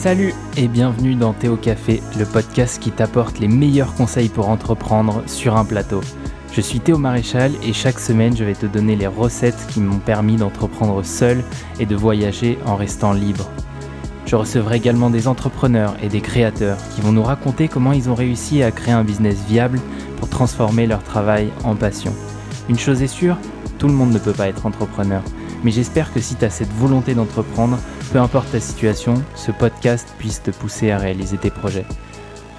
Salut et bienvenue dans Théo Café, le podcast qui t'apporte les meilleurs conseils pour entreprendre sur un plateau. Je suis Théo Maréchal et chaque semaine je vais te donner les recettes qui m'ont permis d'entreprendre seul et de voyager en restant libre. Je recevrai également des entrepreneurs et des créateurs qui vont nous raconter comment ils ont réussi à créer un business viable pour transformer leur travail en passion. Une chose est sûre, tout le monde ne peut pas être entrepreneur. Mais j'espère que si tu as cette volonté d'entreprendre, peu importe ta situation, ce podcast puisse te pousser à réaliser tes projets.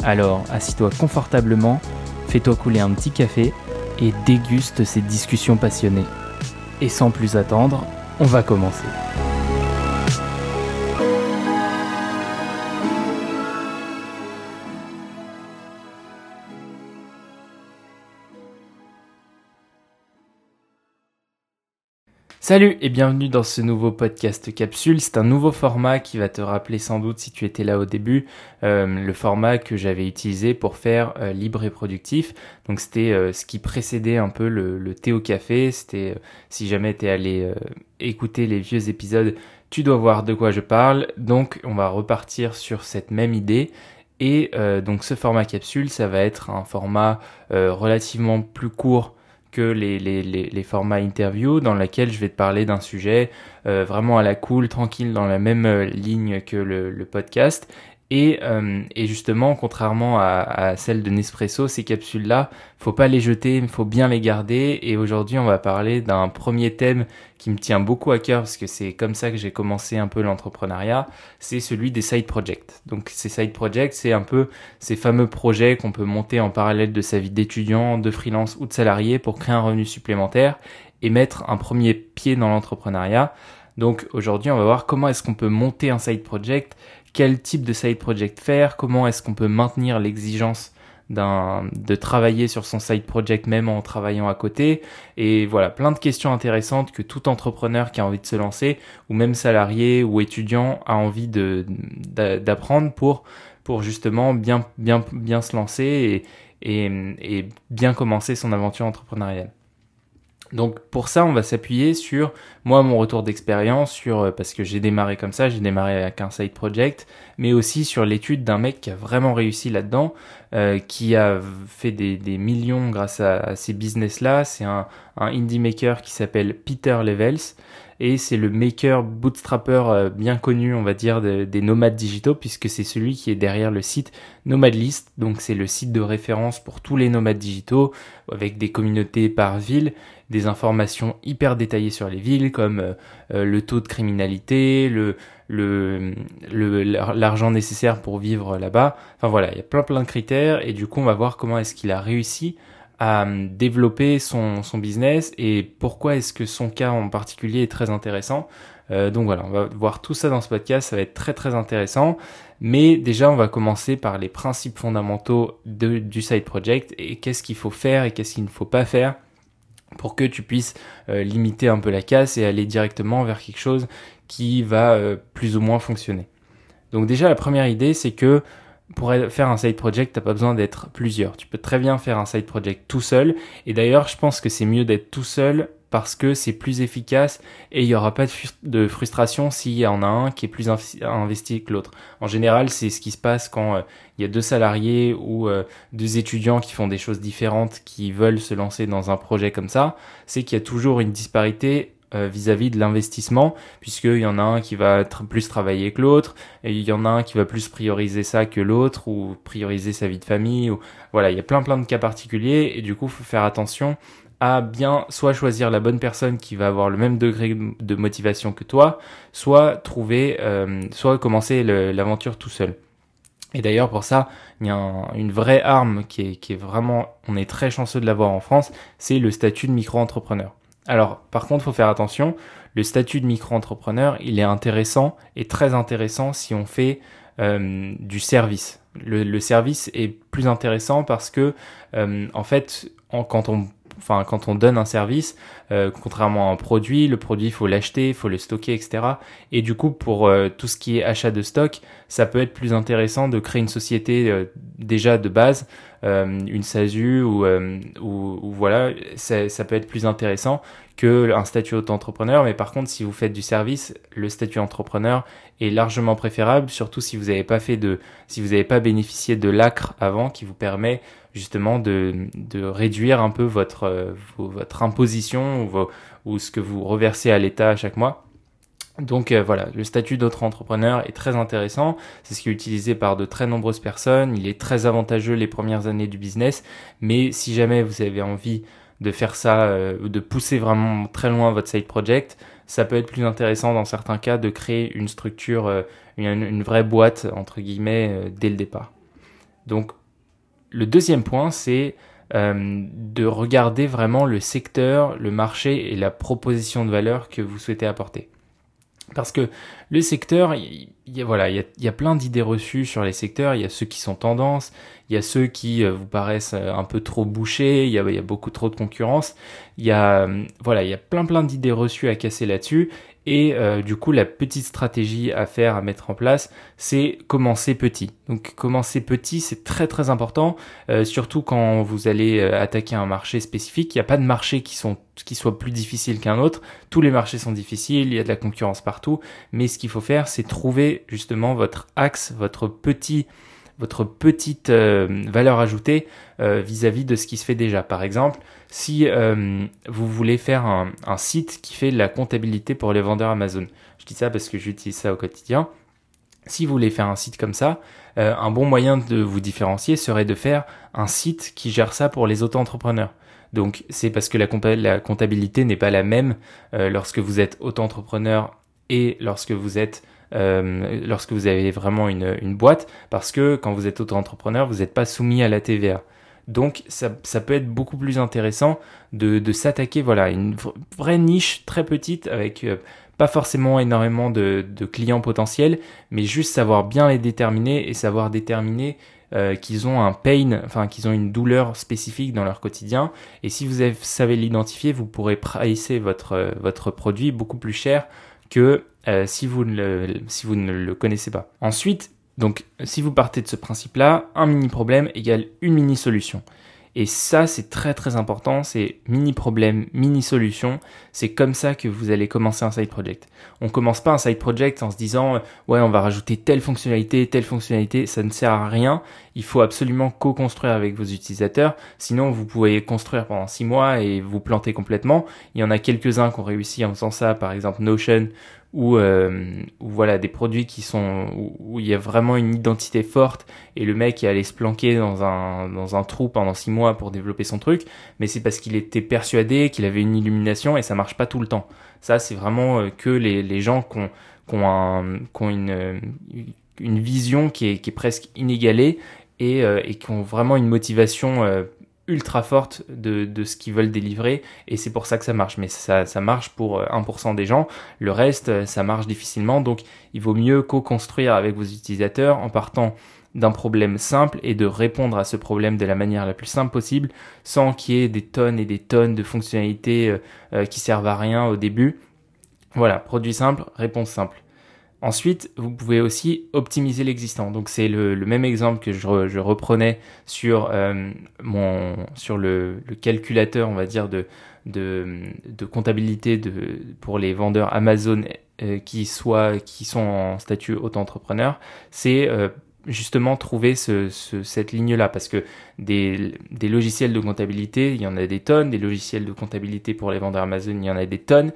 Alors, assis-toi confortablement, fais-toi couler un petit café et déguste ces discussions passionnées. Et sans plus attendre, on va commencer. Salut et bienvenue dans ce nouveau podcast capsule. C'est un nouveau format qui va te rappeler sans doute si tu étais là au début euh, le format que j'avais utilisé pour faire euh, libre et productif. Donc c'était euh, ce qui précédait un peu le, le thé au café. C'était si jamais tu es allé écouter les vieux épisodes, tu dois voir de quoi je parle. Donc on va repartir sur cette même idée. Et donc ce format capsule, ça va être un format relativement plus court que les, formats interview dans lesquels je vais te parler d'un sujet euh, vraiment à la cool, tranquille, dans la même euh, ligne que le podcast et, euh, et, justement, contrairement à, à, celle de Nespresso, ces capsules-là, faut pas les jeter, il faut bien les garder. Et aujourd'hui, on va parler d'un premier thème qui me tient beaucoup à cœur parce que c'est comme ça que j'ai commencé un peu l'entrepreneuriat. C'est celui des side projects. Donc, ces side projects, c'est un peu ces fameux projets qu'on peut monter en parallèle de sa vie d'étudiant, de freelance ou de salarié pour créer un revenu supplémentaire et mettre un premier pied dans l'entrepreneuriat. Donc aujourd'hui, on va voir comment est-ce qu'on peut monter un side project, quel type de side project faire, comment est-ce qu'on peut maintenir l'exigence de travailler sur son side project même en travaillant à côté. Et voilà, plein de questions intéressantes que tout entrepreneur qui a envie de se lancer, ou même salarié ou étudiant, a envie d'apprendre pour, pour justement bien, bien, bien se lancer et, et, et bien commencer son aventure entrepreneuriale. Donc pour ça, on va s'appuyer sur moi mon retour d'expérience sur euh, parce que j'ai démarré comme ça, j'ai démarré avec un side project, mais aussi sur l'étude d'un mec qui a vraiment réussi là-dedans, euh, qui a fait des, des millions grâce à, ces business-là. C'est un, un indie maker qui s'appelle Peter Levels et c'est le maker bootstrapper euh, bien connu, on va dire, des nomades digitaux, puisque c'est celui qui est derrière le site Nomadlist. Donc c'est le site de référence pour tous les nomades digitaux, avec des communautés par ville, des informations hyper détaillées sur les villes, comme euh, euh, le taux de criminalité, le le l'argent nécessaire pour vivre là-bas. Enfin voilà, il y a plein plein de critères et du coup on va voir comment est-ce qu'il a réussi à euh, développer son, son business et pourquoi est-ce que son cas en particulier est très intéressant. Donc voilà, on va voir tout ça dans ce podcast, ça va être très très intéressant. Mais déjà, on va commencer par les principes fondamentaux de, du side project et qu'est-ce qu'il faut faire et qu'est-ce qu'il ne faut pas faire pour que tu puisses euh, limiter un peu la casse et aller directement vers quelque chose qui va plus ou moins fonctionner. Donc déjà, la première idée, c'est que pour faire un side project, t'as pas besoin d'être plusieurs. Tu peux très bien faire un side project tout seul. Et d'ailleurs, je pense que c'est mieux d'être tout seul parce que c'est plus efficace et il y aura pas de, frustration s'il y en a un qui est plus investi que l'autre. En général, c'est ce qui se passe quand euh, il y a deux salariés ou euh, deux étudiants qui font des choses différentes, qui veulent se lancer dans un projet comme ça. C'est qu'il y a toujours une disparité euh, vis-à-vis de l'investissement, puisqu'il y en a un qui va plus travailler que l'autre, et il y en a un qui va plus prioriser ça que l'autre, ou prioriser sa vie de famille, ou voilà, il y a plein plein de cas particuliers, et du coup, faut faire attention à bien soit choisir la bonne personne qui va avoir le même degré de motivation que toi, soit trouver, euh, soit commencer l'aventure tout seul. Et d'ailleurs pour ça, il y a une vraie arme qui est, vraiment, on est très chanceux de l'avoir en France, c'est le statut de micro-entrepreneur. Alors, par contre, faut faire attention. Le statut de micro-entrepreneur, il est intéressant et très intéressant si on fait euh, du service. Le, service est plus intéressant parce que, euh, en fait, quand on enfin quand on donne un service, euh, contrairement à un produit, le produit il faut l'acheter, il faut le stocker, etc. Et du coup pour euh, tout ce qui est achat de stock, ça peut être plus intéressant de créer une société euh, déjà de base une SASU ou, voilà, ça peut être plus intéressant que un statut auto-entrepreneur. Mais par contre, si vous faites du service, le statut entrepreneur est largement préférable, surtout si vous n'avez pas fait de, si vous n'avez pas bénéficié de l'ACRE avant, qui vous permet justement de, de réduire un peu votre, votre imposition ou, ou ce que vous reversez à l'État chaque mois. Donc euh, voilà, le statut d'autre entrepreneur est très intéressant, c'est ce qui est utilisé par de très nombreuses personnes, il est très avantageux les premières années du business, mais si jamais vous avez envie de faire ça, euh, de pousser vraiment très loin votre side project, ça peut être plus intéressant dans certains cas de créer une structure, euh, une, vraie boîte, entre guillemets, dès le départ. Donc le deuxième point, c'est de regarder vraiment le secteur, le marché et la proposition de valeur que vous souhaitez apporter. Parce que le secteur, il y a, voilà, il y a, plein d'idées reçues sur les secteurs. Il y a ceux qui sont tendances, il y a ceux qui euh, vous paraissent euh, un peu trop bouchés, il y a, il y a beaucoup trop de concurrence. Il y a, euh, voilà, il y a plein plein d'idées reçues à casser là-dessus. Et euh, du coup, la petite stratégie à faire, à mettre en place, c'est commencer petit. Donc commencer petit, c'est très très important, euh, surtout quand vous allez euh, attaquer un marché spécifique. Il n'y a pas de marché qui, sont, qui soit plus difficile qu'un autre. Tous les marchés sont difficiles, il y a de la concurrence partout. Mais ce qu'il faut faire, c'est trouver justement votre axe, votre petit votre petite valeur ajoutée vis-à-vis de ce qui se fait déjà. Par exemple, si euh, vous voulez faire un, site qui fait la comptabilité pour les vendeurs Amazon, je dis ça parce que j'utilise ça au quotidien. Si vous voulez faire un site comme ça, euh, un bon moyen de vous différencier serait de faire un site qui gère ça pour les auto-entrepreneurs. Donc c'est parce que la, comptabilité n'est pas la même euh, lorsque vous êtes auto-entrepreneur et lorsque vous êtes lorsque vous avez vraiment une, une boîte, parce que quand vous êtes auto-entrepreneur, vous n'êtes pas soumis à la TVA. Donc ça, peut être beaucoup plus intéressant de, s'attaquer voilà une vraie niche très petite avec euh, pas forcément énormément de, clients potentiels, mais juste savoir bien les déterminer et savoir déterminer euh, qu'ils ont un pain, enfin qu'ils ont une douleur spécifique dans leur quotidien. Et si vous savez l'identifier, vous pourrez pricer votre, produit beaucoup plus cher que euh, si vous ne le connaissez pas. Ensuite, donc, si vous partez de ce principe-là, un mini problème égale une mini solution. Et ça, c'est très très important, c'est mini problème, mini solution. C'est comme ça que vous allez commencer un side project. On commence pas un side project en se disant, ouais, on va rajouter telle fonctionnalité, telle fonctionnalité, ça ne sert à rien. Il faut absolument co-construire avec vos utilisateurs. Sinon, vous pouvez construire pendant six mois et vous planter complètement. Il y en a quelques-uns qui ont réussi en faisant ça, par exemple Notion ou, euh, voilà des produits qui sont où, il y a vraiment une identité forte et le mec est allé se planquer dans un dans un trou pendant six mois pour développer son truc mais c'est parce qu'il était persuadé qu'il avait une illumination et ça marche pas tout le temps. Ça c'est vraiment euh, que les, les gens qui ont, qui ont, un, qui ont une une vision qui est, qui est presque inégalée et, euh, et qui ont vraiment une motivation euh, ultra forte de, ce qu'ils veulent délivrer et c'est pour ça que ça marche. Mais ça, ça marche pour 1% euh, des gens. Le reste, euh, ça marche difficilement. Donc, il vaut mieux co-construire avec vos utilisateurs en partant d'un problème simple et de répondre à ce problème de la manière la plus simple possible sans qu'il y ait des tonnes et des tonnes de fonctionnalités euh, qui servent à rien au début. Voilà, produit simple, réponse simple. Ensuite, vous pouvez aussi optimiser l'existant. Donc c'est le, même exemple que je, reprenais sur euh, mon sur le, calculateur, on va dire de de, comptabilité de pour les vendeurs Amazon euh, qui soient qui sont en statut auto-entrepreneur. C'est euh, justement trouver ce, cette ligne-là parce que des, des logiciels de comptabilité, il y en a des tonnes, des logiciels de comptabilité pour les vendeurs Amazon, il y en a des tonnes,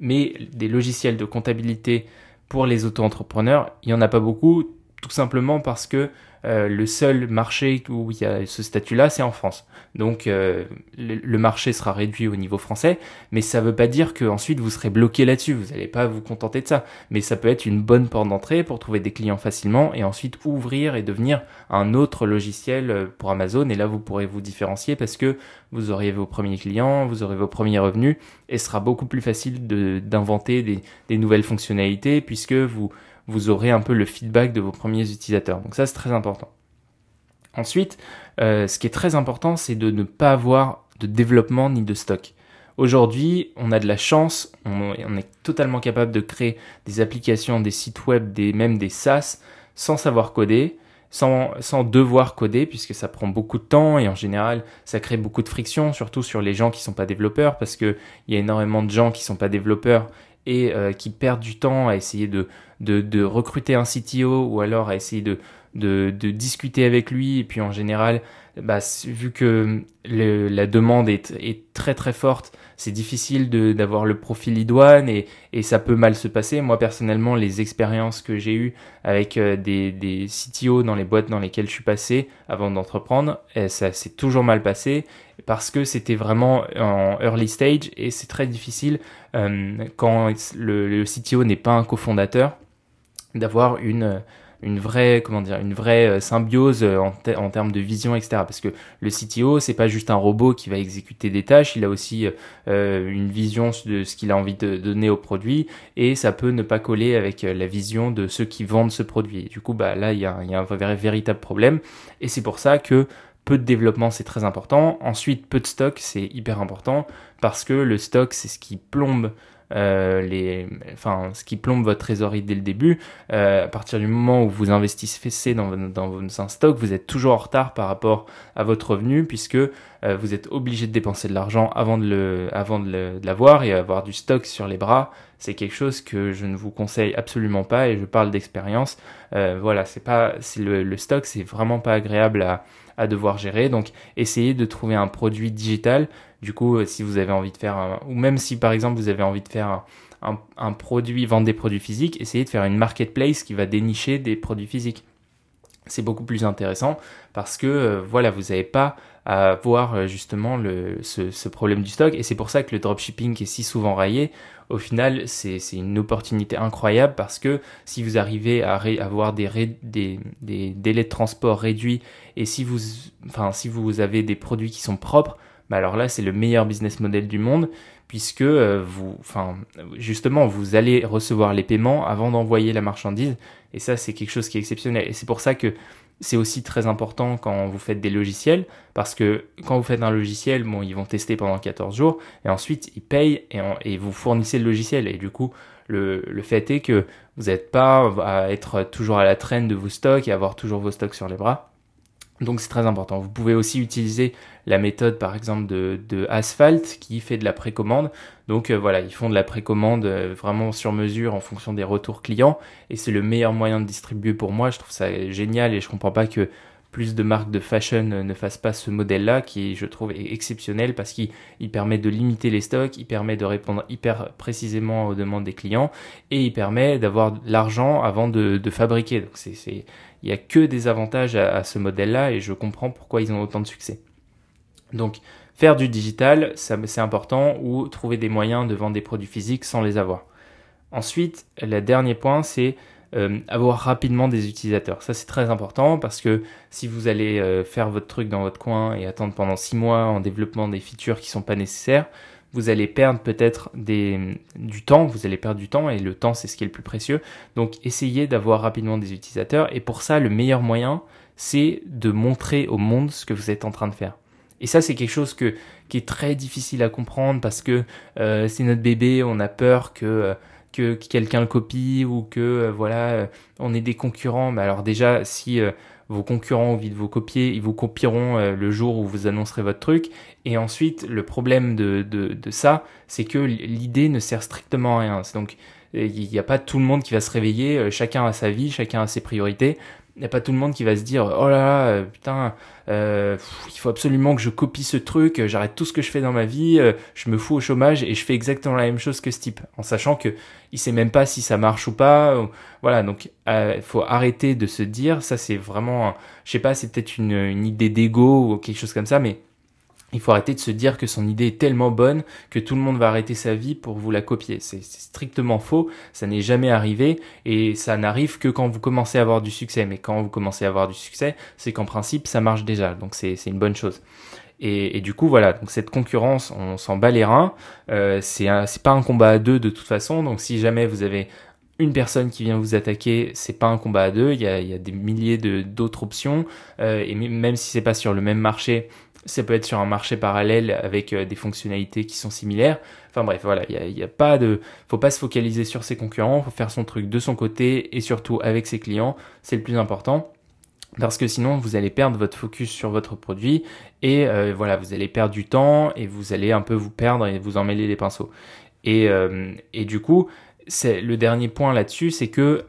mais des logiciels de comptabilité pour les auto-entrepreneurs, il n'y en a pas beaucoup, tout simplement parce que euh, le seul marché où il y a ce statut-là, c'est en France. Donc euh, le, marché sera réduit au niveau français, mais ça ne veut pas dire qu'ensuite vous serez bloqué là-dessus. Vous n'allez pas vous contenter de ça. Mais ça peut être une bonne porte d'entrée pour trouver des clients facilement et ensuite ouvrir et devenir un autre logiciel euh, pour Amazon. Et là, vous pourrez vous différencier parce que vous aurez vos premiers clients, vous aurez vos premiers revenus et ce sera beaucoup plus facile d'inventer des, des nouvelles fonctionnalités puisque vous vous aurez un peu le feedback de vos premiers utilisateurs. Donc ça, c'est très important. Ensuite, euh, ce qui est très important, c'est de ne pas avoir de développement ni de stock. Aujourd'hui, on a de la chance, on, est totalement capable de créer des applications, des sites web, des, même des SaaS sans savoir coder. sans, sans devoir coder, puisque ça prend beaucoup de temps et en général, ça crée beaucoup de friction, surtout sur les gens qui sont pas développeurs, parce qu'il y a énormément de gens qui sont pas développeurs et euh, qui perdent du temps à essayer de, de, recruter un CTO ou alors à essayer de, de, discuter avec lui. Et puis en général, bah, vu que la demande est, est, très très forte, c'est difficile d'avoir le profil idoine et, et, ça peut mal se passer. Moi personnellement, les expériences que j'ai eues avec euh, des, des CTO dans les boîtes dans lesquelles je suis passé avant d'entreprendre, eh, ça s'est toujours mal passé parce que c'était vraiment en early stage et c'est très difficile euh, quand le, CTO n'est pas un cofondateur d'avoir une une vraie comment dire une vraie euh, symbiose en, termes de vision etc parce que le CTO c'est pas juste un robot qui va exécuter des tâches il a aussi euh, une vision de ce qu'il a envie de donner au produit et ça peut ne pas coller avec la vision de ceux qui vendent ce produit. Du coup bah là il y a, y a un vrai, véritable problème et c'est pour ça que peu de développement, c'est très important. Ensuite, peu de stock, c'est hyper important parce que le stock, c'est ce qui plombe euh, les, enfin, ce qui plombe votre trésorerie dès le début. Euh, à partir du moment où vous investissez dans, dans, dans un stock, vous êtes toujours en retard par rapport à votre revenu puisque euh, vous êtes obligé de dépenser de l'argent avant de le, avant de l'avoir et avoir du stock sur les bras. C'est quelque chose que je ne vous conseille absolument pas et je parle d'expérience. Euh, voilà, c'est pas, c'est le, le stock, c'est vraiment pas agréable à, à devoir gérer. Donc, essayez de trouver un produit digital du coup, euh, si vous avez envie de faire, ou même si par exemple vous avez envie de faire un, un, produit, vendre des produits physiques, essayez de faire une marketplace qui va dénicher des produits physiques. C'est beaucoup plus intéressant parce que euh, voilà, vous n'avez pas à voir euh, justement le, ce, problème du stock et c'est pour ça que le dropshipping est si souvent raillé. Au final, c'est une opportunité incroyable parce que si vous arrivez à avoir des, des, des, délais de transport réduits et si vous, enfin, si vous avez des produits qui sont propres, bah alors là c'est le meilleur business model du monde puisque euh, vous, enfin justement vous allez recevoir les paiements avant d'envoyer la marchandise et ça c'est quelque chose qui est exceptionnel. Et c'est pour ça que c'est aussi très important quand vous faites des logiciels parce que quand vous faites un logiciel, bon, ils vont tester pendant 14 jours et ensuite ils payent et, et vous fournissez le logiciel. Et du coup le, le fait est que vous n'êtes pas à être toujours à la traîne de vos stocks et avoir toujours vos stocks sur les bras donc c'est très important. Vous pouvez aussi utiliser la méthode par exemple de, de Asphalt qui fait de la précommande. Donc euh, voilà, ils font de la précommande euh, vraiment sur mesure en fonction des retours clients et c'est le meilleur moyen de distribuer pour moi. Je trouve ça génial et je comprends pas que plus de marques de fashion ne fassent pas ce modèle-là qui je trouve exceptionnel parce qu'il permet de limiter les stocks, il permet de répondre hyper précisément aux demandes des clients et il permet d'avoir l'argent avant de, fabriquer. Donc il y a que des avantages à, ce modèle-là et je comprends pourquoi ils ont autant de succès. Donc, faire du digital, c'est important, ou trouver des moyens de vendre des produits physiques sans les avoir. Ensuite, le dernier point, c'est euh, avoir rapidement des utilisateurs. Ça, c'est très important parce que si vous allez euh, faire votre truc dans votre coin et attendre pendant six mois en développement des features qui sont pas nécessaires, vous allez perdre peut-être du temps, vous allez perdre du temps et le temps c'est ce qui est le plus précieux. Donc essayez d'avoir rapidement des utilisateurs et pour ça le meilleur moyen c'est de montrer au monde ce que vous êtes en train de faire. Et ça c'est quelque chose que, qui est très difficile à comprendre parce que euh, c'est notre bébé, on a peur que... Euh, que quelqu'un le copie ou que euh, voilà on est des concurrents mais alors déjà si vos concurrents ont envie de vous copier, ils vous copieront euh, le jour où vous annoncerez votre truc. Et ensuite, le problème de, de, de ça, c'est que l'idée ne sert strictement à rien. Donc, il n'y a pas tout le monde qui va se réveiller, euh, chacun a sa vie, chacun a ses priorités il n'y a pas tout le monde qui va se dire oh là là euh, putain euh, il faut absolument que je copie ce truc j'arrête tout ce que je fais dans ma vie euh, je me fous au chômage et je fais exactement la même chose que ce type en sachant que il sait même pas si ça marche ou pas voilà donc il faut arrêter de se dire ça c'est vraiment je sais pas c'est peut-être une, une idée d'ego ou quelque chose comme ça mais il faut arrêter de se dire que son idée est tellement bonne que tout le monde va arrêter sa vie pour vous la copier. C'est strictement faux, ça n'est jamais arrivé et ça n'arrive que quand vous commencez à avoir du succès. Mais quand vous commencez à avoir du succès, c'est qu'en principe ça marche déjà, donc c'est une bonne chose. Et, du coup voilà, donc cette concurrence, on s'en bat les reins. Euh, c'est pas un combat à deux de toute façon. Donc si jamais vous avez une personne qui vient vous attaquer, c'est pas un combat à deux. Il y a, des milliers d'autres options. Euh, et même si c'est pas sur le même marché, ça peut être sur un marché parallèle avec euh, des fonctionnalités qui sont similaires. Enfin bref, voilà, il y a, pas de, faut pas se focaliser sur ses concurrents, faut faire son truc de son côté et surtout avec ses clients, c'est le plus important. parce que sinon vous allez perdre votre focus sur votre produit et euh, voilà vous allez perdre du temps et vous allez un peu vous perdre et vous emmêler les pinceaux et, euh, et du coup c'est le dernier point là-dessus c'est que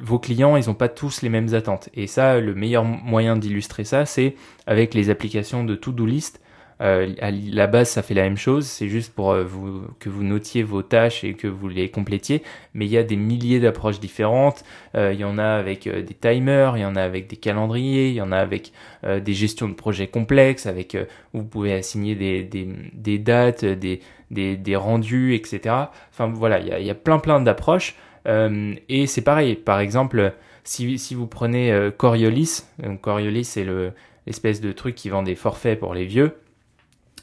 vos clients ils n'ont pas tous les mêmes attentes et ça le meilleur moyen d'illustrer ça c'est avec les applications de to-do list euh, à la base, ça fait la même chose. C'est juste pour euh, vous, que vous notiez vos tâches et que vous les complétiez. Mais il y a des milliers d'approches différentes. Euh, il y en a avec des timers, il y en a avec des calendriers, il y en a avec des gestions de projets complexes, avec vous pouvez assigner des, des, des dates, des, des, rendus, etc. Enfin voilà, il y a plein plein d'approches. Et c'est pareil. Par exemple, si, si vous prenez Coriolis, donc Coriolis c'est le l'espèce de truc qui vend des forfaits pour les vieux.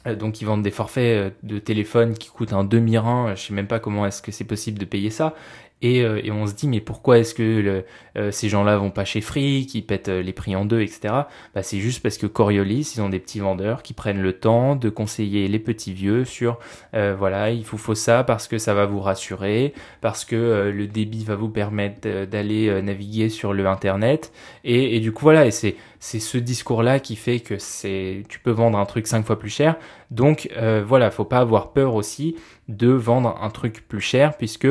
Euh, donc ils vendent des forfaits euh, de téléphone qui coûtent un demi-rein, je sais même pas comment est-ce que c'est possible de payer ça. Et, euh, et, on se dit mais pourquoi est-ce que le, ces gens-là vont pas chez Free, qui pètent les prix en deux, etc. Bah, c'est juste parce que Coriolis, ils ont des petits vendeurs qui prennent le temps de conseiller les petits vieux sur voilà il vous faut ça parce que ça va vous rassurer, parce que le débit va vous permettre d'aller naviguer sur le internet. Et, et du coup voilà et c'est c'est ce discours-là qui fait que c'est, tu peux vendre un truc cinq fois plus cher. Donc euh, voilà, faut pas avoir peur aussi de vendre un truc plus cher, puisque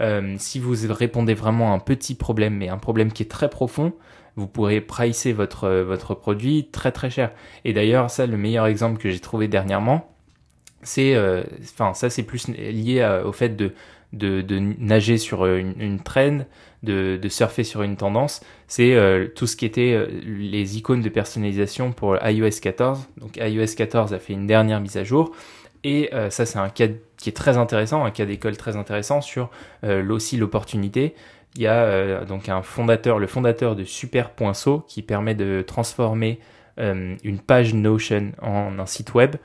euh, si vous répondez vraiment à un petit problème, mais un problème qui est très profond, vous pourrez pricer votre votre produit très très cher. Et d'ailleurs, ça, le meilleur exemple que j'ai trouvé dernièrement, c'est, euh, enfin ça c'est plus lié au fait de de, nager sur une, une trend, de, surfer sur une tendance, c'est euh, tout ce qui était euh, les icônes de personnalisation pour iOS 14. Donc iOS 14 a fait une dernière mise à jour. Et euh, ça, c'est un cas qui est très intéressant, un cas d'école très intéressant sur aussi l'opportunité. Il y a donc un fondateur, le fondateur de Super.so qui permet de transformer une page Notion en un site web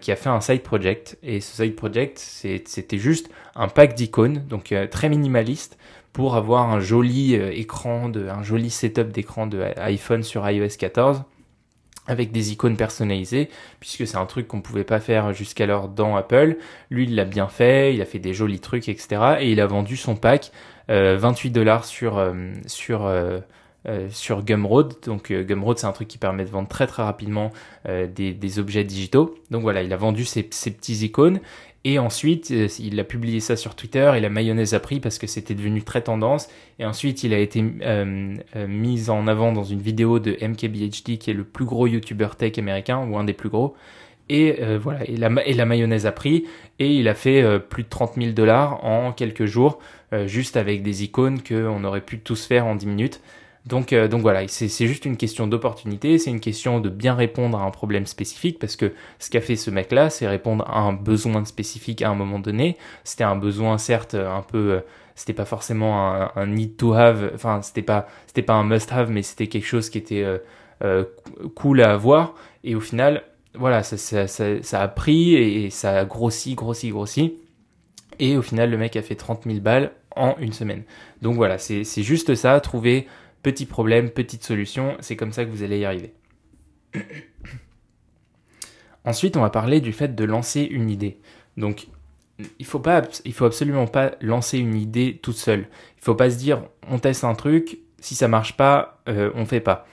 qui a fait un side project. Et ce side project, c'était juste un pack d'icônes, donc très minimaliste, pour avoir un joli euh, écran, de, un joli setup d'écran de iPhone sur iOS 14 avec des icônes personnalisées, puisque c'est un truc qu'on pouvait pas faire jusqu'alors dans Apple. Lui, il l'a bien fait, il a fait des jolis trucs, etc. Et il a vendu son pack 28 dollars sur sur euh, sur Gumroad. Donc euh, Gumroad, c'est un truc qui permet de vendre très très rapidement euh, des, des, objets digitaux. Donc voilà, il a vendu ses, ses petits icônes. Et ensuite, il a publié ça sur Twitter et la mayonnaise a pris parce que c'était devenu très tendance. Et ensuite, il a été mis en avant dans une vidéo de MKBHD, qui est le plus gros YouTuber tech américain, ou un des plus gros. Et voilà, et la, et la, mayonnaise a pris, et il a fait plus de 30 000 dollars en quelques jours, juste avec des icônes qu'on aurait pu tous faire en 10 minutes. Donc, euh, donc voilà, c'est juste une question d'opportunité, c'est une question de bien répondre à un problème spécifique, parce que ce qu'a fait ce mec-là, c'est répondre à un besoin spécifique à un moment donné. C'était un besoin certes un peu, euh, c'était pas forcément un, need to have, enfin c'était pas, pas un must have, mais c'était quelque chose qui était euh, cool à avoir. Et au final, voilà, ça, ça a pris et, et ça a grossi, grossi, grossi. Et au final, le mec a fait 30 000 balles en une semaine. Donc voilà, c'est juste ça, trouver Petit problème, petite solution, c'est comme ça que vous allez y arriver. Ensuite, on va parler du fait de lancer une idée. Donc, il faut il faut absolument pas lancer une idée toute seule. Il faut pas se dire, on teste un truc, si ça marche pas, euh, on fait pas.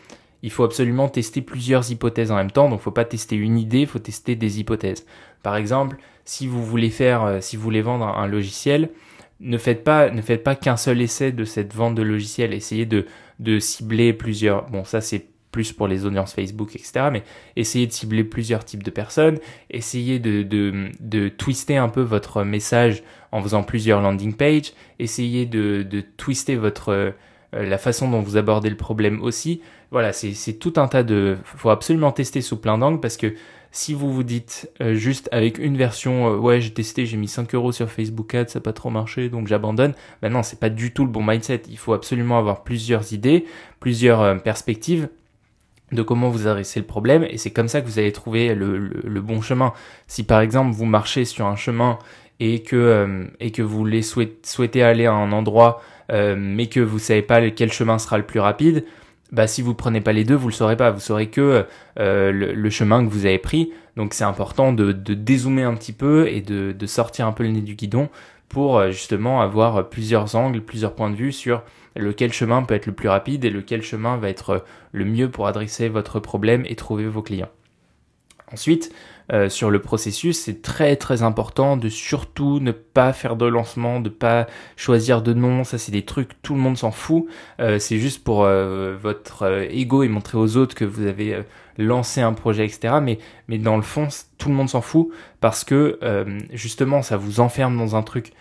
Il faut absolument tester plusieurs hypothèses en même temps. Donc, faut pas tester une idée, il faut tester des hypothèses. Par exemple, si vous voulez faire, euh, si vous voulez vendre un logiciel, ne faites pas, ne faites pas qu'un seul essai de cette vente de logiciel. Essayez de, de cibler plusieurs. Bon, ça c'est plus pour les audiences Facebook, etc. Mais essayez de cibler plusieurs types de personnes. Essayez de, de, de twister un peu votre message en faisant plusieurs landing pages. Essayez de, de twister votre euh, la façon dont vous abordez le problème aussi. Voilà, c'est tout un tas de. Faut absolument tester sous plein d'angles parce que si vous vous dites euh, juste avec une version, euh, ouais, j'ai testé, j'ai mis 5 euros sur Facebook Ads, ça n'a pas trop marché, donc j'abandonne. Ben non, c'est pas du tout le bon mindset. Il faut absolument avoir plusieurs idées, plusieurs euh, perspectives de comment vous adressez le problème et c'est comme ça que vous allez trouver le, le, bon chemin. Si par exemple vous marchez sur un chemin et que et que vous voulez souhaitez aller à un endroit mais que vous savez pas quel chemin sera le plus rapide, bah si vous prenez pas les deux, vous le saurez pas. Vous saurez que euh, le, chemin que vous avez pris. Donc c'est important de, de, dézoomer un petit peu et de, de, sortir un peu le nez du guidon pour justement avoir plusieurs angles, plusieurs points de vue sur lequel chemin peut être le plus rapide et lequel chemin va être le mieux pour adresser votre problème et trouver vos clients. Ensuite, euh, sur le processus, c'est très très important de surtout ne pas faire de lancement, de pas choisir de nom. Ça, c'est des trucs tout le monde s'en fout. Euh, c'est juste pour euh, votre ego et montrer aux autres que vous avez lancé un projet, etc. Mais mais dans le fond, tout le monde s'en fout parce que justement, ça vous enferme dans un truc.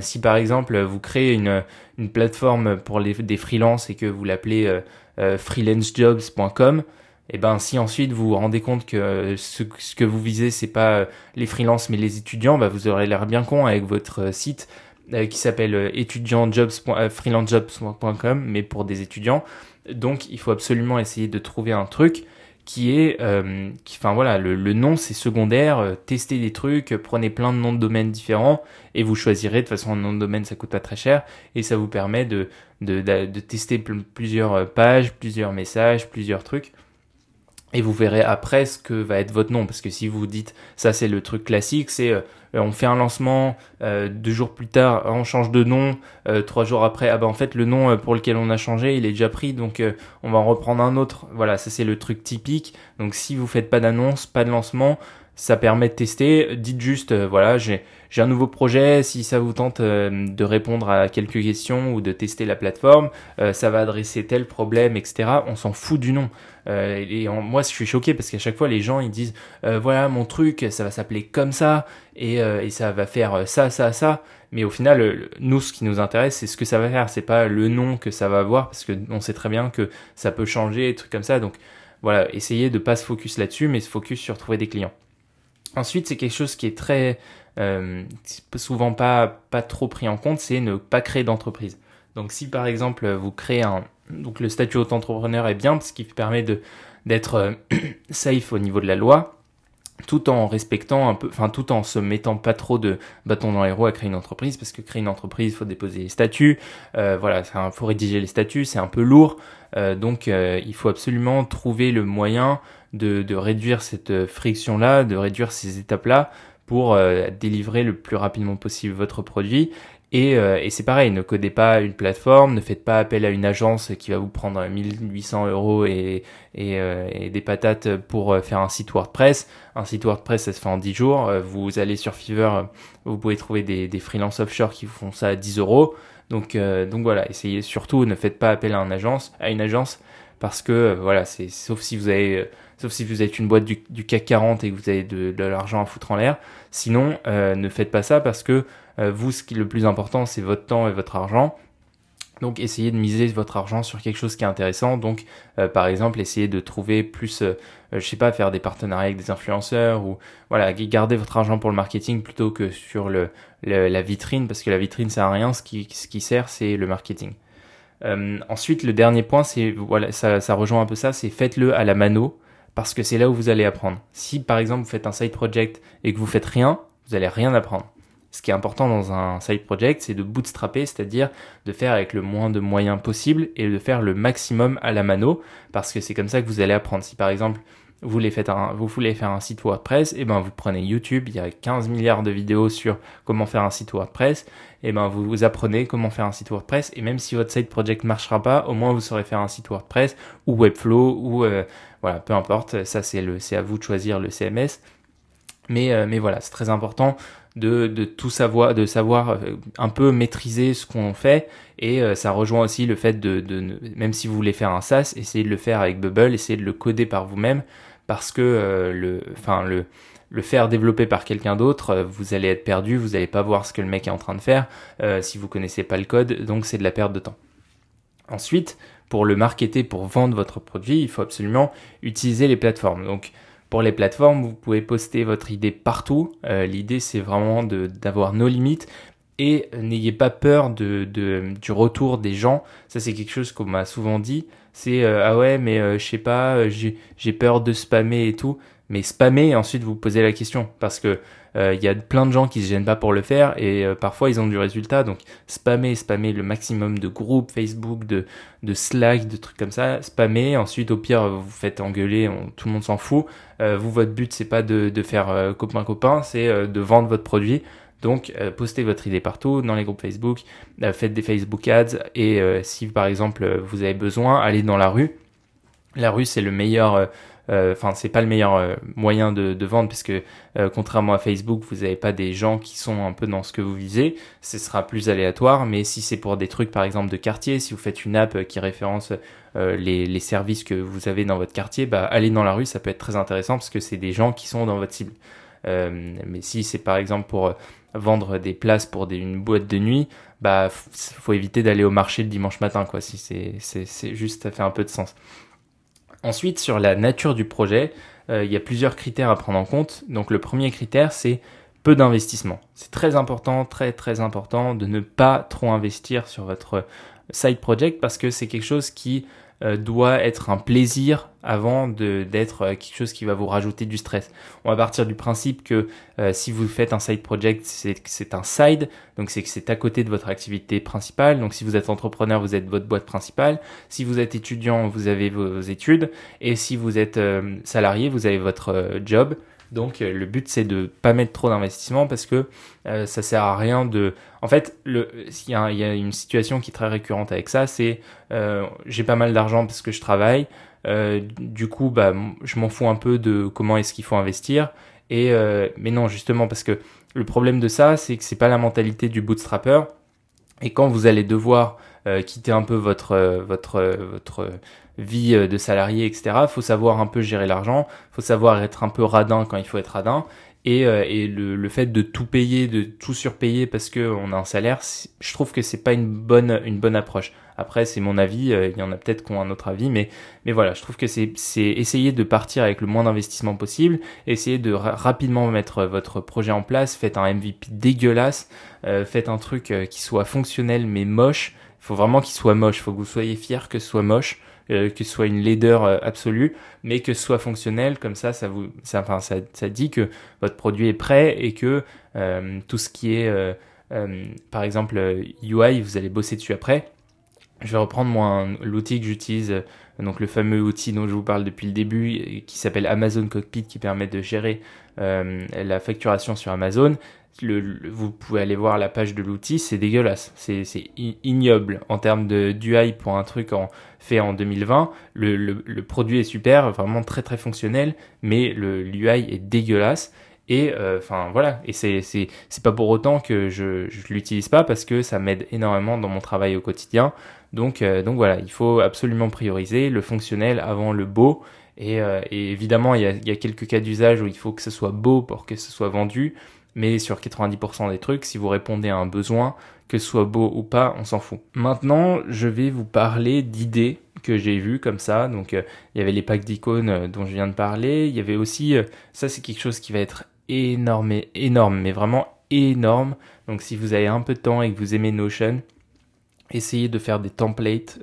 si par exemple vous créez une une plateforme pour les des freelances et que vous l'appelez freelancejobs.com et eh ben si ensuite vous vous rendez compte que ce, que vous visez c'est pas les freelances mais les étudiants, bah vous aurez l'air bien con avec votre euh, site euh, qui s'appelle euh, étudiantjobs.freelancejobs.com mais pour des étudiants. Donc il faut absolument essayer de trouver un truc qui est, enfin voilà, le, nom c'est secondaire, testez des trucs, prenez plein de noms de domaines différents et vous choisirez, de toute façon un nom de domaine ça coûte pas très cher et ça vous permet de tester plusieurs pages, plusieurs messages, plusieurs trucs et vous verrez après ce que va être votre nom. Parce que si vous dites ça c'est le truc classique c'est euh, on fait un lancement euh, deux jours plus tard on change de nom euh, trois jours après ah bah en fait le nom pour lequel on a changé il est déjà pris. Donc on va en reprendre un autre. Voilà ça c'est le truc typique. Donc si vous faites pas d'annonce pas de lancement ça permet de tester. Dites juste, voilà, j'ai j'ai un nouveau projet, si ça vous tente de répondre à quelques questions ou de tester la plateforme, ça va adresser tel problème, etc. On s'en fout du nom. Euh, et moi, je suis choqué parce qu'à chaque fois, les gens ils disent euh, voilà mon truc, ça va s'appeler comme ça et, euh, et, ça va faire ça, ça, ça. Mais au final, nous, ce qui nous intéresse, c'est ce que ça va faire. C'est pas le nom que ça va avoir parce que on sait très bien que ça peut changer, des trucs comme ça. Donc voilà, essayez de pas se focus là-dessus, mais se focus sur trouver des clients. Ensuite, c'est quelque chose qui est très euh, souvent pas pas trop pris en compte, c'est ne pas créer d'entreprise. Donc si par exemple vous créez un, donc le statut d'auto-entrepreneur est bien parce qu'il permet d'être euh, safe au niveau de la loi, tout en respectant un peu, enfin tout en se mettant pas trop de bâtons dans les roues à créer une entreprise, parce que créer une entreprise, il faut déposer les statuts, euh, voilà, il faut rédiger les statuts, c'est un peu lourd, donc il faut absolument trouver le moyen de, de réduire cette friction-là, de réduire ces étapes-là pour délivrer le plus rapidement possible votre produit et, euh, et c'est pareil, ne codez pas une plateforme, ne faites pas appel à une agence qui va vous prendre 1800 euros et, et, euh, des patates pour euh, faire un site WordPress. Un site WordPress, ça se fait en 10 jours. Vous allez sur Fiverr, vous pouvez trouver des, des freelance offshore qui vous font ça à 10 euros. Donc, donc voilà, essayez surtout, ne faites pas appel à une agence, à une agence parce que voilà, c'est sauf si vous avez sauf si vous êtes une boîte du, du CAC 40 et que vous avez de, de l'argent à foutre en l'air. Sinon, ne faites pas ça parce que euh, vous, ce qui est le plus important, c'est votre temps et votre argent. Donc essayez de miser votre argent sur quelque chose qui est intéressant. Donc euh, par exemple, essayez de trouver plus, euh, je sais pas, faire des partenariats avec des influenceurs ou voilà, garder votre argent pour le marketing plutôt que sur le, la vitrine parce que la vitrine sert à rien. Ce qui, ce qui sert, c'est le marketing. ensuite, le dernier point, c'est voilà, ça, ça rejoint un peu ça, c'est faites-le à la mano parce que c'est là où vous allez apprendre. Si par exemple vous faites un side project et que vous faites rien, vous allez rien apprendre ce qui est important dans un side project, c'est de bootstrapper, c'est-à-dire de faire avec le moins de moyens possible et de faire le maximum à la mano, parce que c'est comme ça que vous allez apprendre. Si par exemple, vous voulez, faire un, site WordPress, et eh ben vous prenez YouTube, il y a 15 milliards de vidéos sur comment faire un site WordPress, et eh ben vous, apprenez comment faire un site WordPress, et même si votre side project marchera pas, au moins vous saurez faire un site WordPress ou Webflow ou euh, voilà, peu importe, ça c'est le, c'est à vous de choisir le CMS. Mais, euh, mais voilà, c'est très important de, de, tout savoir, de savoir euh, un peu maîtriser ce qu'on fait. Et euh, ça rejoint aussi le fait de, même si vous voulez faire un SaaS, essayez de le faire avec Bubble, essayez de le coder par vous-même, parce que le, le, le faire développer par quelqu'un d'autre, vous allez être perdu, vous n'allez pas voir ce que le mec est en train de faire si vous connaissez pas le code, donc c'est de la perte de temps. Ensuite, pour le marketer, pour vendre votre produit, il faut absolument utiliser les plateformes. Donc pour les plateformes, vous pouvez poster votre idée partout. Euh, l'idée, c'est vraiment d'avoir nos limites et n'ayez pas peur du retour des gens. Ça, c'est quelque chose qu'on m'a souvent dit. C'est euh, ah ouais, mais euh, je sais pas, j'ai peur de spammer et tout. Mais spammer, ensuite vous posez la question parce que il y a plein de gens qui se gênent pas pour le faire et euh, parfois ils ont du résultat. Donc spammer, spammer le maximum de groupes Facebook, de, de Slack, de trucs comme ça. Spammer. Ensuite, au pire, vous faites engueuler, tout le monde s'en fout. Euh, vous, votre but c'est pas de, faire copain copain, c'est de vendre votre produit. Donc, postez votre idée partout, dans les groupes Facebook, faites des Facebook Ads, et si par exemple vous avez besoin, allez dans la rue. La rue, c'est le meilleur euh, enfin c'est pas le meilleur euh, moyen de, de vendre puisque euh, contrairement à Facebook vous n'avez pas des gens qui sont un peu dans ce que vous visez ce sera plus aléatoire mais si c'est pour des trucs par exemple de quartier si vous faites une app qui référence les, les, services que vous avez dans votre quartier bah aller dans la rue ça peut être très intéressant parce que c'est des gens qui sont dans votre cible mais si c'est par exemple pour vendre des places pour des, une boîte de nuit, bah faut éviter d'aller au marché le dimanche matin quoi. Si c'est juste ça fait un peu de sens. Ensuite, sur la nature du projet, euh, il y a plusieurs critères à prendre en compte. Donc le premier critère, c'est peu d'investissement. C'est très important, très très important de ne pas trop investir sur votre side project parce que c'est quelque chose qui doit être un plaisir avant d'être euh, quelque chose qui va vous rajouter du stress. On va partir du principe que euh, si vous faites un side project, c'est un side, donc c'est que c'est à côté de votre activité principale. Donc si vous êtes entrepreneur, vous êtes votre boîte principale. Si vous êtes étudiant, vous avez vos études. Et si vous êtes salarié, vous avez votre job. Donc euh, le but c'est de pas mettre trop d'investissement parce que euh, ça sert à rien de. En fait, le il y, a, y a une situation qui est très récurrente avec ça, c'est euh, j'ai pas mal d'argent parce que je travaille. Euh, du coup, bah je m'en fous un peu de comment est-ce qu'il faut investir. Et euh, mais non, justement parce que le problème de ça, c'est que c'est pas la mentalité du bootstrapper. Et quand vous allez devoir quitter un peu votre votre votre vie euh, de salarié, etc. Faut savoir un peu gérer l'argent, faut savoir être un peu radin quand il faut être radin. Et, euh, et le, le, fait de tout payer, de tout surpayer parce que on a un salaire, je trouve que c'est pas une bonne une bonne approche. Après, c'est mon avis. Euh, il y en a peut-être qui ont un autre avis, mais mais voilà, je trouve que c'est c'est essayer de partir avec le moins d'investissement possible, essayer de rapidement mettre votre projet en place. Faites un MVP dégueulasse, faites un truc qui soit fonctionnel mais moche. Faut vraiment qu'il soit moche. Faut que vous soyez fier que ce soit moche. Euh, que ce soit une laideur euh, absolue, mais que ce soit fonctionnel, comme ça, ça vous, ça, enfin, ça, ça dit que votre produit est prêt et que euh, tout ce qui est, par exemple, UI, vous allez bosser dessus après. Je vais reprendre moi l'outil que j'utilise, donc le fameux outil dont je vous parle depuis le début, qui s'appelle Amazon Cockpit, qui permet de gérer la facturation sur Amazon vous pouvez aller voir la page de l'outil, c'est dégueulasse, c'est ignoble en termes de d'UI pour un truc fait en 2020. Le, produit est super, vraiment très très fonctionnel, mais l'UI est dégueulasse. Et euh, enfin voilà, et c'est pas pour autant que je je l'utilise pas parce que ça m'aide énormément dans mon travail au quotidien. Donc euh, donc voilà, il faut absolument prioriser le fonctionnel avant le beau. Et, euh, évidemment, il y a quelques cas d'usage où il faut que ce soit beau pour que ce soit vendu mais sur 90% des trucs, si vous répondez à un besoin, que ce soit beau ou pas, on s'en fout. Maintenant, je vais vous parler d'idées que j'ai vues comme ça. Donc, euh, il y avait les packs d'icônes euh, dont je viens de parler. Il y avait aussi, euh, ça c'est quelque chose qui va être énorme, énorme, mais vraiment énorme. Donc, si vous avez un peu de temps et que vous aimez Notion, essayez de faire des templates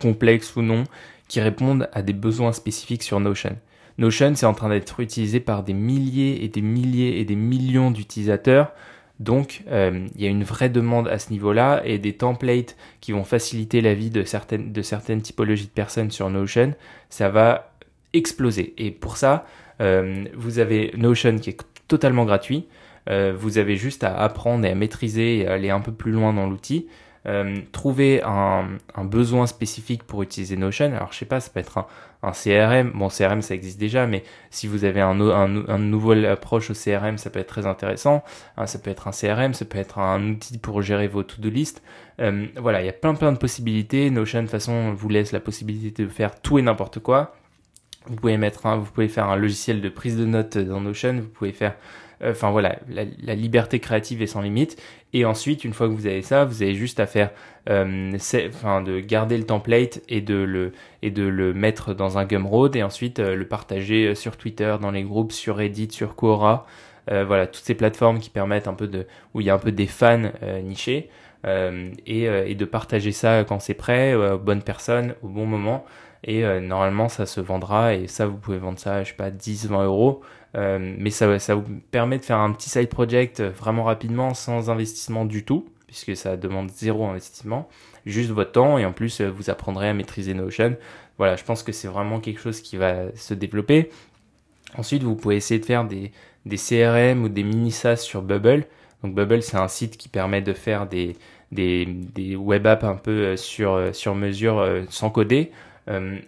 complexes ou non qui répondent à des besoins spécifiques sur Notion. Notion, c'est en train d'être utilisé par des milliers et des milliers et des millions d'utilisateurs. Donc, euh, il y a une vraie demande à ce niveau-là et des templates qui vont faciliter la vie de certaines, de certaines typologies de personnes sur Notion, ça va exploser. Et pour ça, euh, vous avez Notion qui est totalement gratuit. Euh, vous avez juste à apprendre et à maîtriser et aller un peu plus loin dans l'outil. Trouver un, un, besoin spécifique pour utiliser Notion. Alors je sais pas, ça peut être un, un CRM. Bon, CRM ça existe déjà, mais si vous avez un, un, nouveau approche au CRM, ça peut être très intéressant. Hein, ça peut être un CRM, ça peut être un outil pour gérer vos to-do list. Euh, voilà, il y a plein plein de possibilités. Notion de toute façon vous laisse la possibilité de faire tout et n'importe quoi. Vous pouvez mettre un, vous pouvez faire un logiciel de prise de notes dans Notion. Vous pouvez faire euh, enfin voilà, la, liberté créative est sans limite. Et ensuite, une fois que vous avez ça, vous avez juste à faire, euh, enfin de garder le template et de le et de le mettre dans un Gumroad et ensuite euh, le partager sur Twitter, dans les groupes, sur Reddit, sur Quora. voilà, toutes ces plateformes qui permettent un peu de où il y a un peu des fans nichés. Et, et, de partager ça quand c'est prêt, aux bonnes personnes, au bon moment. Et normalement, ça se vendra. Et ça, vous pouvez vendre ça, je sais pas, 10, 20 euros. Euh, mais ça, ça vous permet de faire un petit side project vraiment rapidement sans investissement du tout, puisque ça demande zéro investissement, juste votre temps et en plus euh, vous apprendrez à maîtriser Notion. Voilà, je pense que c'est vraiment quelque chose qui va se développer. Ensuite, vous pouvez essayer de faire des, CRM ou des mini SaaS sur Bubble. Donc Bubble, c'est un site qui permet de faire des, web apps un peu sur mesure sans coder.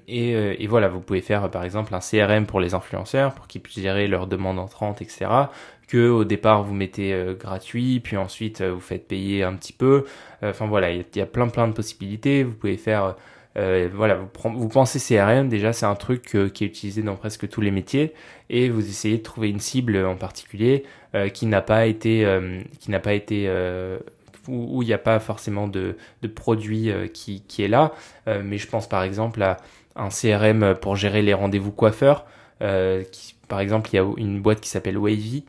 Et, et, voilà, vous pouvez faire par exemple un CRM pour les influenceurs pour qu'ils puissent gérer leurs demandes entrantes, etc que au départ vous mettez euh, gratuit, puis ensuite euh, vous faites payer un petit peu. Euh, enfin voilà, il y, a plein plein de possibilités. Vous pouvez faire, voilà, vous, vous, pensez CRM déjà, c'est un truc qui est utilisé dans presque tous les métiers, et vous essayez de trouver une cible en particulier qui n'a pas été, qui n'a pas été où il n'y a pas forcément de, produit qui, qui, est là. mais je pense par exemple à un CRM pour gérer les rendez-vous coiffeurs. qui, par exemple, il y a une boîte qui s'appelle Wavy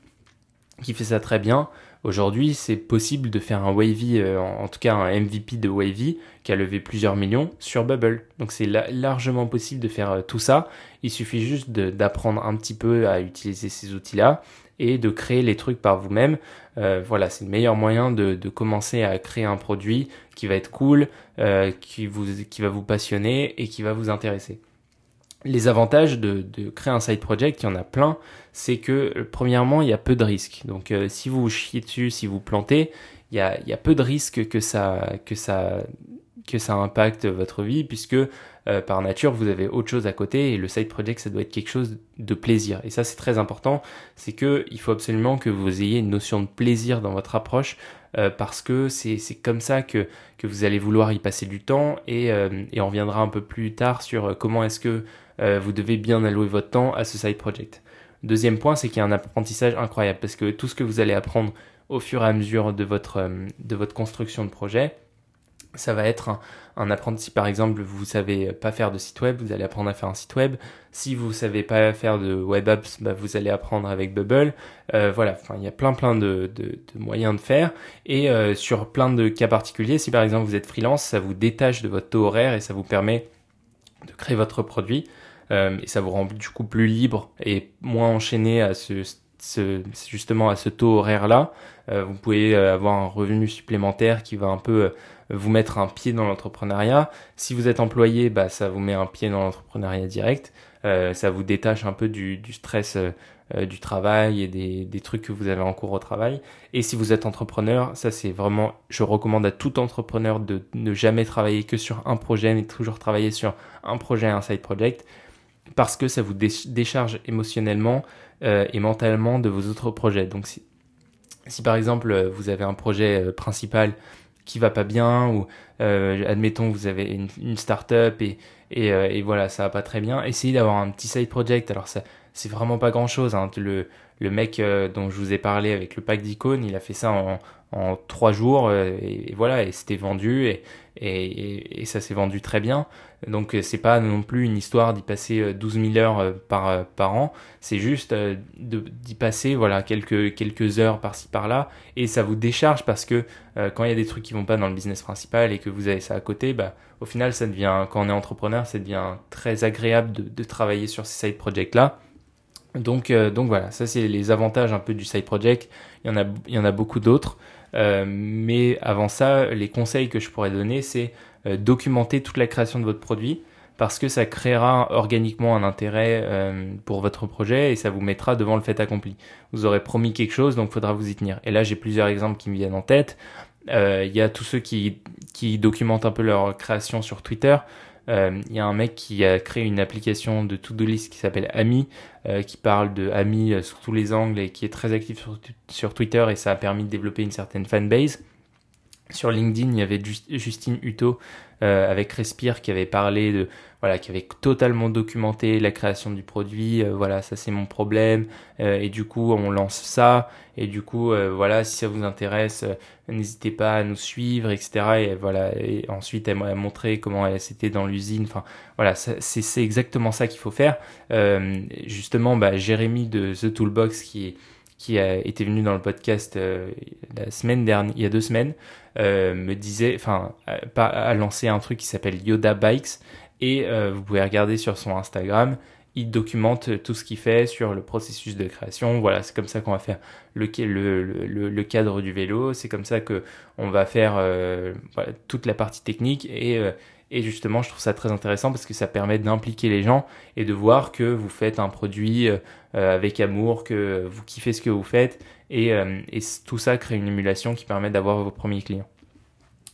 qui fait ça très bien. Aujourd'hui, c'est possible de faire un Wavy, euh, en, tout cas un MVP de Wavy, qui a levé plusieurs millions sur Bubble. Donc c'est largement possible de faire euh, tout ça. Il suffit juste d'apprendre un petit peu à utiliser ces outils-là et de créer les trucs par vous-même. Euh, voilà, c'est le meilleur moyen de, de, commencer à créer un produit qui va être cool, qui, vous, qui va vous passionner et qui va vous intéresser. Les avantages de, créer un side project, il y en a plein, c'est que euh, premièrement, il y a peu de risques. Donc euh, si vous chiez dessus, si vous plantez, il y a, peu de risques que ça, que, impacte votre vie, puisque euh, par nature, vous avez autre chose à côté, et le side project, ça doit être quelque chose de plaisir. Et ça, c'est très important, c'est que il faut absolument que vous ayez une notion de plaisir dans votre approche, parce que c'est comme ça que, vous allez vouloir y passer du temps, et, et on viendra un peu plus tard sur comment est-ce que euh, vous devez bien allouer votre temps à ce side project. Deuxième point, c'est qu'il y a un apprentissage incroyable parce que tout ce que vous allez apprendre au fur et à mesure de votre, euh, de votre construction de projet, ça va être un, un apprentissage. Par exemple, vous savez pas faire de site web, vous allez apprendre à faire un site web. Si vous savez pas faire de web apps, bah, vous allez apprendre avec Bubble. Euh, voilà, il y a plein plein de, de, moyens de faire. Et sur plein de cas particuliers, si par exemple vous êtes freelance, ça vous détache de votre taux horaire et ça vous permet de créer votre produit. Euh, et ça vous rend du coup plus libre et moins enchaîné à ce, ce justement à ce taux horaire là. Euh, vous pouvez euh, avoir un revenu supplémentaire qui va un peu vous mettre un pied dans l'entrepreneuriat. Si vous êtes employé, bah, ça vous met un pied dans l'entrepreneuriat direct. Ça vous détache un peu du, du stress du travail et des, des, trucs que vous avez en cours au travail. Et si vous êtes entrepreneur, ça c'est vraiment, je recommande à tout entrepreneur de ne jamais travailler que sur un projet, mais toujours travailler sur un projet, un side project parce que ça vous décharge émotionnellement euh, et mentalement de vos autres projets. Donc si, par exemple euh, vous avez un projet euh, principal qui va pas bien ou euh, admettons vous avez une, une start-up et, et, voilà ça va pas très bien, essayez d'avoir un petit side project. Alors ça c'est vraiment pas grand chose. Hein. Le, le mec dont je vous ai parlé avec le pack d'icônes, il a fait ça en, en trois jours et, voilà et c'était vendu et, et, ça s'est vendu très bien. Donc euh, c'est pas non plus une histoire d'y passer 12 euh, 000 heures euh, par, par an, c'est juste d'y passer voilà quelques, quelques heures par-ci par-là et ça vous décharge parce que quand il y a des trucs qui vont pas dans le business principal et que vous avez ça à côté, bah, au final ça devient, quand on est entrepreneur, ça devient très agréable de, travailler sur ces side projects là. Donc, donc voilà, ça c'est les avantages un peu du side project. Il y en a, il y en a beaucoup d'autres. Mais avant ça, les conseils que je pourrais donner, c'est documenter toute la création de votre produit parce que ça créera organiquement un intérêt euh, pour votre projet et ça vous mettra devant le fait accompli. Vous aurez promis quelque chose, donc faudra vous y tenir. Et là, j'ai plusieurs exemples qui me viennent en tête. Il y a tous ceux qui, documentent un peu leur création sur Twitter. Il euh, y a un mec qui a créé une application de to-do list qui s'appelle Ami, euh, qui parle de Ami euh, sous tous les angles et qui est très actif sur, sur Twitter et ça a permis de développer une certaine fanbase. Sur LinkedIn, il y avait Justine Hutto euh, avec Respire qui avait parlé de voilà qui avait totalement documenté la création du produit. Euh, voilà, ça c'est mon problème euh, et du coup on lance ça et du coup voilà si ça vous intéresse, n'hésitez pas à nous suivre etc. Et voilà et ensuite elle m'a montré comment elle c'était dans l'usine. Enfin voilà, c'est exactement ça qu'il faut faire. justement, bah, Jérémy de The Toolbox qui est qui a été venu dans le podcast euh, la semaine dernière, il y a deux semaines, euh, me disait, enfin, a, lancé un truc qui s'appelle Yoda Bikes et euh, vous pouvez regarder sur son Instagram. Il documente tout ce qu'il fait sur le processus de création. Voilà, c'est comme ça qu'on va faire le, le, le, cadre du vélo. C'est comme ça que on va faire toute la partie technique et Et justement, je trouve ça très intéressant parce que ça permet d'impliquer les gens et de voir que vous faites un produit euh, avec amour, que vous kiffez ce que vous faites. Et, et tout ça crée une émulation qui permet d'avoir vos premiers clients.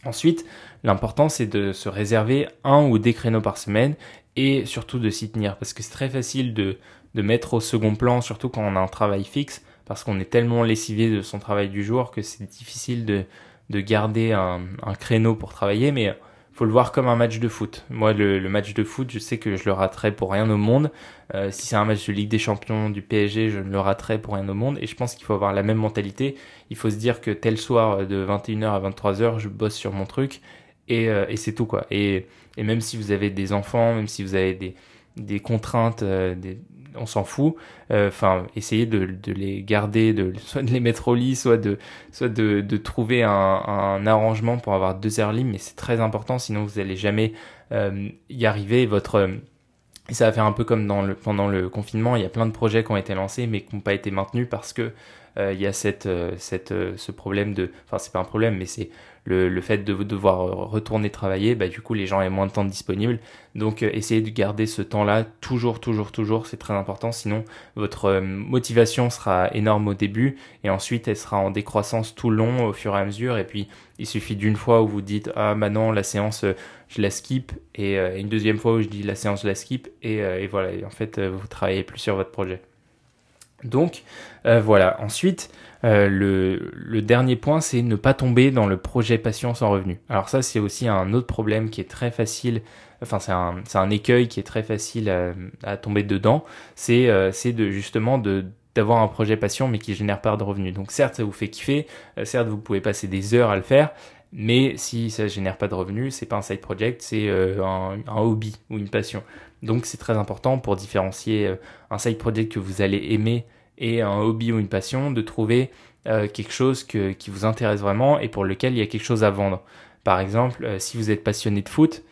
Ensuite, l'important c'est de se réserver un ou des créneaux par semaine et surtout de s'y tenir parce que c'est très facile de, de mettre au second plan, surtout quand on a un travail fixe, parce qu'on est tellement lessivé de son travail du jour que c'est difficile de, de garder un, un, créneau pour travailler, mais faut le voir comme un match de foot. Moi, le, match de foot, je sais que je le raterai pour rien au monde. Euh, si c'est un match de Ligue des Champions du PSG, je ne le raterai pour rien au monde. Et je pense qu'il faut avoir la même mentalité. Il faut se dire que tel soir, de 21h à 23h, je bosse sur mon truc. Et, euh, et c'est tout, quoi. Et, et même si vous avez des enfants, même si vous avez des, des contraintes, euh, des, on s'en fout. Euh, enfin, essayez de, les garder, de soit de les mettre au lit, soit de trouver un, arrangement pour avoir deux heures libres. Mais c'est très important, sinon vous n'allez jamais euh, y arriver. Votre et ça va faire un peu comme dans le, pendant le confinement, il y a plein de projets qui ont été lancés mais qui n'ont pas été maintenus parce que euh, il y a cette, ce problème de, enfin c'est pas un problème, mais c'est le, le, fait de devoir retourner travailler, bah, du coup, les gens aient moins de temps disponible. Donc, euh, essayez de garder ce temps-là toujours, toujours, toujours. C'est très important. Sinon, votre euh, motivation sera énorme au début et ensuite, elle sera en décroissance tout le long au fur et à mesure. Et puis, il suffit d'une fois où vous dites, ah, maintenant, la séance, euh, je la skip. Et une deuxième fois où je dis la séance, je la skip. Et, et voilà. Et en fait, vous travaillez plus sur votre projet. Donc, voilà. Ensuite, euh, le, le, dernier point, c'est ne pas tomber dans le projet passion sans revenu. Alors ça, c'est aussi un autre problème qui est très facile, enfin c'est un, un, écueil qui est très facile à, à tomber dedans, c'est euh, de justement de d'avoir un projet passion mais qui génère pas de revenus. Donc certes, ça vous fait kiffer, euh, certes, vous pouvez passer des heures à le faire, mais si ça génère pas de revenus, c'est pas un side project, c'est euh, un, un, hobby ou une passion. Donc c'est très important pour différencier un side project que vous allez aimer et un hobby ou une passion, de trouver euh, quelque chose que, qui vous intéresse vraiment et pour lequel il y a quelque chose à vendre. Par exemple, euh, si vous êtes passionné de foot,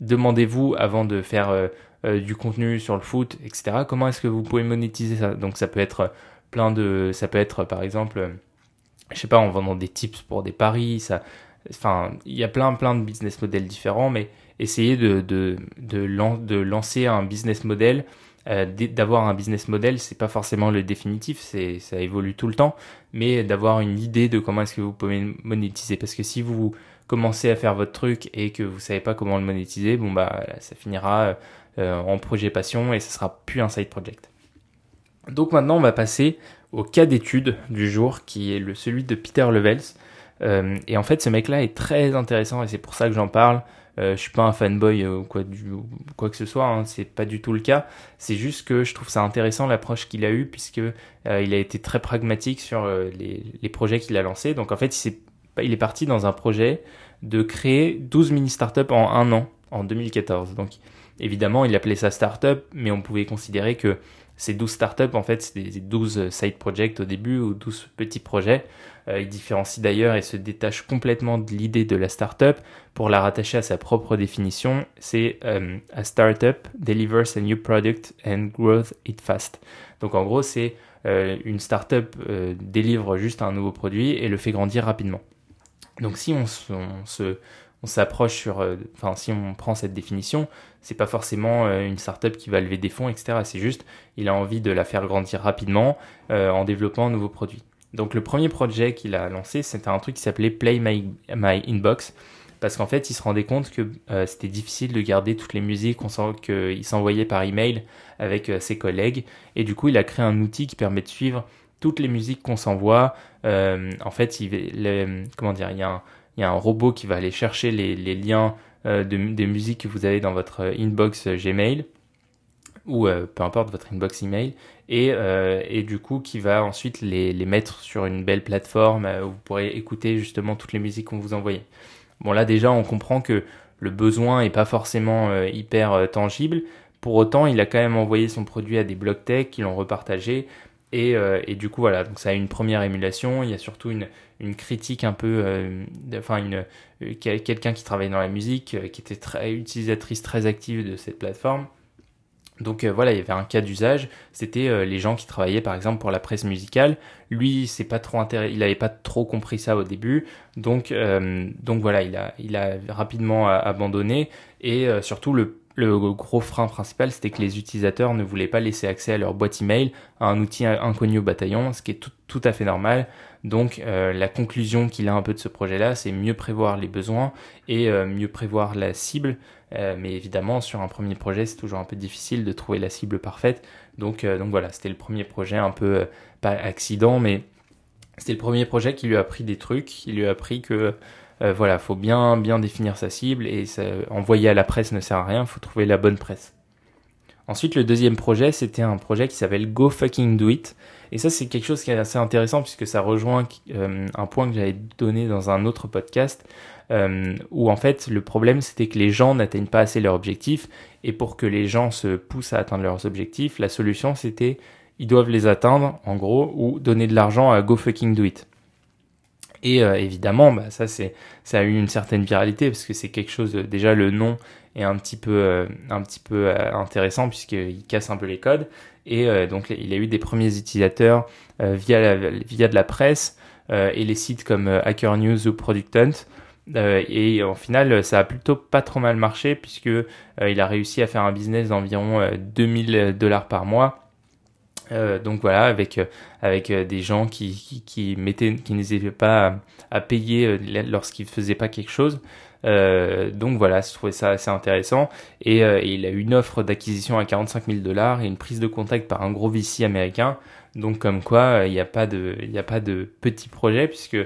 demandez-vous avant de faire euh, du contenu sur le foot, etc. Comment est-ce que vous pouvez monétiser ça? Donc ça peut être plein de, ça peut être par exemple, je sais pas, en vendant des tips pour des paris, ça, enfin, il y a plein plein de business models différents, mais essayez de de, de, de lancer un business model euh, d'avoir un business model, c'est pas forcément le définitif, c'est ça évolue tout le temps, mais d'avoir une idée de comment est-ce que vous pouvez monétiser. Parce que si vous commencez à faire votre truc et que vous savez pas comment le monétiser, bon bah ça finira euh, en projet passion et ça sera plus un side project. Donc maintenant on va passer au cas d'étude du jour qui est le celui de Peter Levels. Euh, et en fait ce mec là est très intéressant et c'est pour ça que j'en parle. Euh, je suis pas un fanboy ou quoi, que ce soit, hein, c'est pas du tout le cas. C'est juste que je trouve ça intéressant l'approche qu'il a eue puisque euh, il a été très pragmatique sur euh, les, projets qu'il a lancés. Donc en fait, il, est, il est parti dans un projet de créer 12 mini startups en un an, en 2014. Donc évidemment, il appelait ça startup, mais on pouvait considérer que ces 12 startups, en fait, c'est des 12 side projects au début ou 12 petits projets. Euh, il différencie d'ailleurs et se détache complètement de l'idée de la startup pour la rattacher à sa propre définition. C'est euh, A startup delivers a new product and growth it fast. Donc en gros, c'est euh, une startup délivre juste un nouveau produit et le fait grandir rapidement. Donc si on, se s'approche sur, enfin si on prend cette définition, c'est pas forcément une startup qui va lever des fonds, etc. C'est juste, il a envie de la faire grandir rapidement en développant un nouveau produit. Donc le premier projet qu'il a lancé, c'était un truc qui s'appelait Play My, My, Inbox, parce qu'en fait, il se rendait compte que c'était difficile de garder toutes les musiques qu'il s'envoyait par email avec ses collègues, et du coup, il a créé un outil qui permet de suivre toutes les musiques qu'on s'envoie. en fait, il, comment dire, il y a un robot qui va aller chercher les, liens euh, de, des musiques que vous avez dans votre euh, inbox euh, Gmail ou peu importe votre inbox email et, et du coup qui va ensuite les, mettre sur une belle plateforme où vous pourrez écouter justement toutes les musiques qu'on vous envoie. Bon là déjà on comprend que le besoin est pas forcément hyper tangible. Pour autant, il a quand même envoyé son produit à des blocs tech qui l'ont repartagé. Et, du coup, voilà, donc ça a une première émulation. Il y a surtout une, critique un peu, euh, enfin euh, quelqu'un qui travaille dans la musique, euh, qui était très utilisatrice très active de cette plateforme. Donc euh, voilà, il y avait un cas d'usage, c'était euh, les gens qui travaillaient par exemple pour la presse musicale. Lui, c'est pas trop il n'avait pas trop compris ça au début, donc euh, donc voilà, il a il a rapidement abandonné. Et surtout le le gros frein principal, c'était que les utilisateurs ne voulaient pas laisser accès à leur boîte email à un outil inconnu au bataillon, ce qui est tout, à fait normal. Donc la conclusion qu'il a un peu de ce projet-là, c'est mieux prévoir les besoins et mieux prévoir la cible euh, mais évidemment, sur un premier projet, c'est toujours un peu difficile de trouver la cible parfaite. Donc, euh, donc voilà, c'était le premier projet, un peu, euh, pas accident, mais c'était le premier projet qui lui a appris des trucs, qui lui a appris que voilà, faut bien, bien définir sa cible et envoyer à la presse ne sert à rien, faut trouver la bonne presse. Ensuite, le deuxième projet, c'était un projet qui s'appelle Go Fucking Do It. Et ça, c'est quelque chose qui est assez intéressant puisque ça rejoint un point que j'avais donné dans un autre podcast euh, où en fait le problème c'était que les gens n'atteignent pas assez leurs objectifs et pour que les gens se poussent à atteindre leurs objectifs, la solution c'était ils doivent les atteindre en gros ou donner de l'argent à Go Fucking Do It. Et euh, évidemment, bah, ça c'est ça a eu une certaine viralité parce que c'est quelque chose déjà le nom est un petit peu euh, un petit peu intéressant puisqu'il casse un peu les codes et donc il a eu des premiers utilisateurs via via de la presse et les sites comme Hacker News ou Product Hunt euh, et au final, ça a plutôt pas trop mal marché puisque euh, il a réussi à faire un business d'environ 2000 euh, dollars par mois. Donc voilà, avec avec des gens qui, qui, qui mettaient, qui n'hésitaient pas à, payer lorsqu'ils faisaient pas quelque chose. donc voilà, je trouvais ça assez intéressant. Et, il a eu une offre d'acquisition à 45 000 dollars et une prise de contact par un gros VC américain. Donc comme quoi, il n'y a pas de, il n'y a pas de petit projet puisque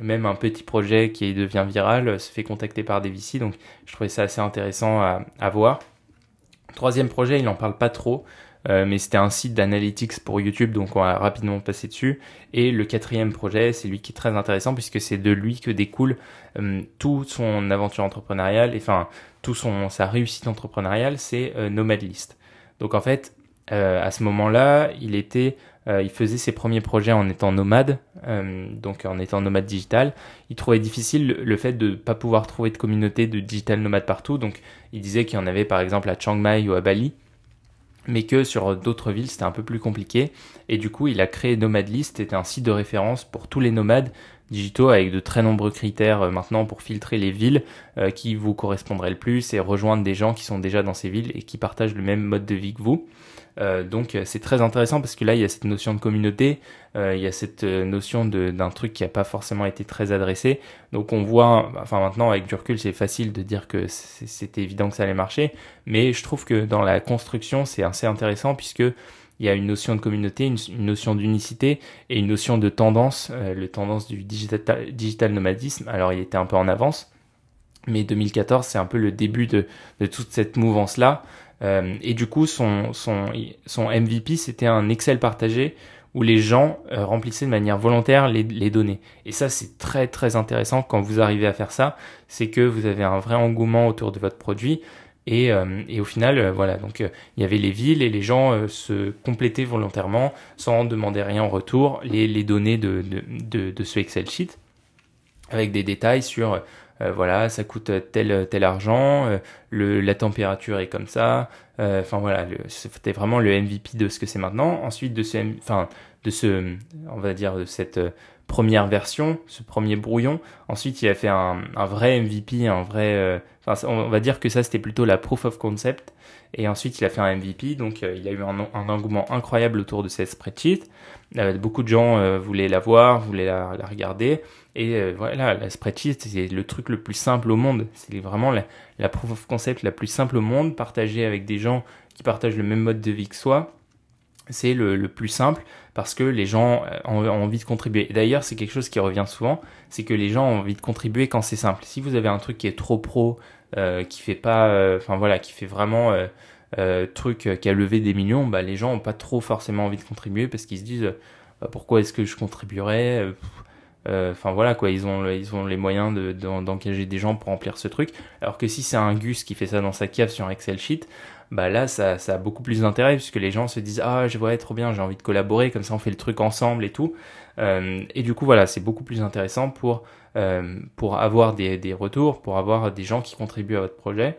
même un petit projet qui devient viral se fait contacter par des VC. Donc je trouvais ça assez intéressant à, voir. Troisième projet, il n'en parle pas trop, euh, mais c'était un site d'analytics pour YouTube, donc on va rapidement passer dessus. Et le quatrième projet, c'est lui qui est très intéressant puisque c'est de lui que découle euh, toute son aventure entrepreneuriale, enfin tout son sa réussite entrepreneuriale, c'est euh, Nomadlist. Donc en fait, à ce moment-là, il était euh, il faisait ses premiers projets en étant nomade, euh, donc en étant nomade digital. Il trouvait difficile le, fait de ne pas pouvoir trouver de communauté de digital nomade partout. Donc il disait qu'il y en avait par exemple à Chiang Mai ou à Bali, mais que sur d'autres villes c'était un peu plus compliqué. Et du coup il a créé Nomadlist, c'était un site de référence pour tous les nomades digitaux avec de très nombreux critères euh, maintenant pour filtrer les villes qui vous correspondraient le plus et rejoindre des gens qui sont déjà dans ces villes et qui partagent le même mode de vie que vous. Euh, donc euh, c'est très intéressant parce que là il y a cette notion de communauté, euh, il y a cette notion d'un truc qui n'a pas forcément été très adressé. Donc on voit, enfin maintenant avec du recul c'est facile de dire que c'était évident que ça allait marcher, mais je trouve que dans la construction c'est assez intéressant puisque il y a une notion de communauté, une, notion d'unicité et une notion de tendance, le tendance du digital, digital nomadisme. Alors il était un peu en avance, mais 2014 c'est un peu le début de, de toute cette mouvance là. Euh, et du coup, son, son, son MVP, c'était un Excel partagé où les gens euh, remplissaient de manière volontaire les, les données. Et ça, c'est très très intéressant quand vous arrivez à faire ça. C'est que vous avez un vrai engouement autour de votre produit. Et, euh, et au final, voilà, donc il y avait les villes et les gens se complétaient volontairement sans demander rien en retour les, les données de, de, de, ce Excel sheet avec des détails sur voilà, ça coûte tel tel argent, euh, le, la température est comme ça. Euh, enfin voilà, c'était vraiment le MVP de ce que c'est maintenant. Ensuite de ce, enfin de ce, on va dire de cette première version, ce premier brouillon. Ensuite, il a fait un, vrai MVP, un vrai. enfin, on va dire que ça c'était plutôt la proof of concept. Et ensuite, il a fait un MVP, donc il a eu un, engouement incroyable autour de cette spreadsheet. beaucoup de gens voulaient la voir, voulaient la, regarder. Et euh, voilà, la spreadsheet, c'est le truc le plus simple au monde. C'est vraiment la, la, proof of concept la plus simple au monde, partagée avec des gens qui partagent le même mode de vie que soi. C'est le, plus simple parce que les gens euh, ont, envie de contribuer. D'ailleurs, c'est quelque chose qui revient souvent, c'est que les gens ont envie de contribuer quand c'est simple. Si vous avez un truc qui est trop pro, euh, qui fait pas, euh, enfin voilà, qui fait vraiment truc qui a levé des millions, bah les gens ont pas trop forcément envie de contribuer parce qu'ils se disent bah, pourquoi est-ce que je contribuerais euh, enfin voilà quoi, ils ont les moyens d'engager des gens pour remplir ce truc. Alors que si c'est un Gus qui fait ça dans sa cave sur Excel sheet, bah là ça, ça a beaucoup plus d'intérêt puisque les gens se disent ah je vois trop bien, j'ai envie de collaborer, comme ça on fait le truc ensemble et tout. Euh, et du coup voilà, c'est beaucoup plus intéressant pour euh, pour avoir des, des retours, pour avoir des gens qui contribuent à votre projet.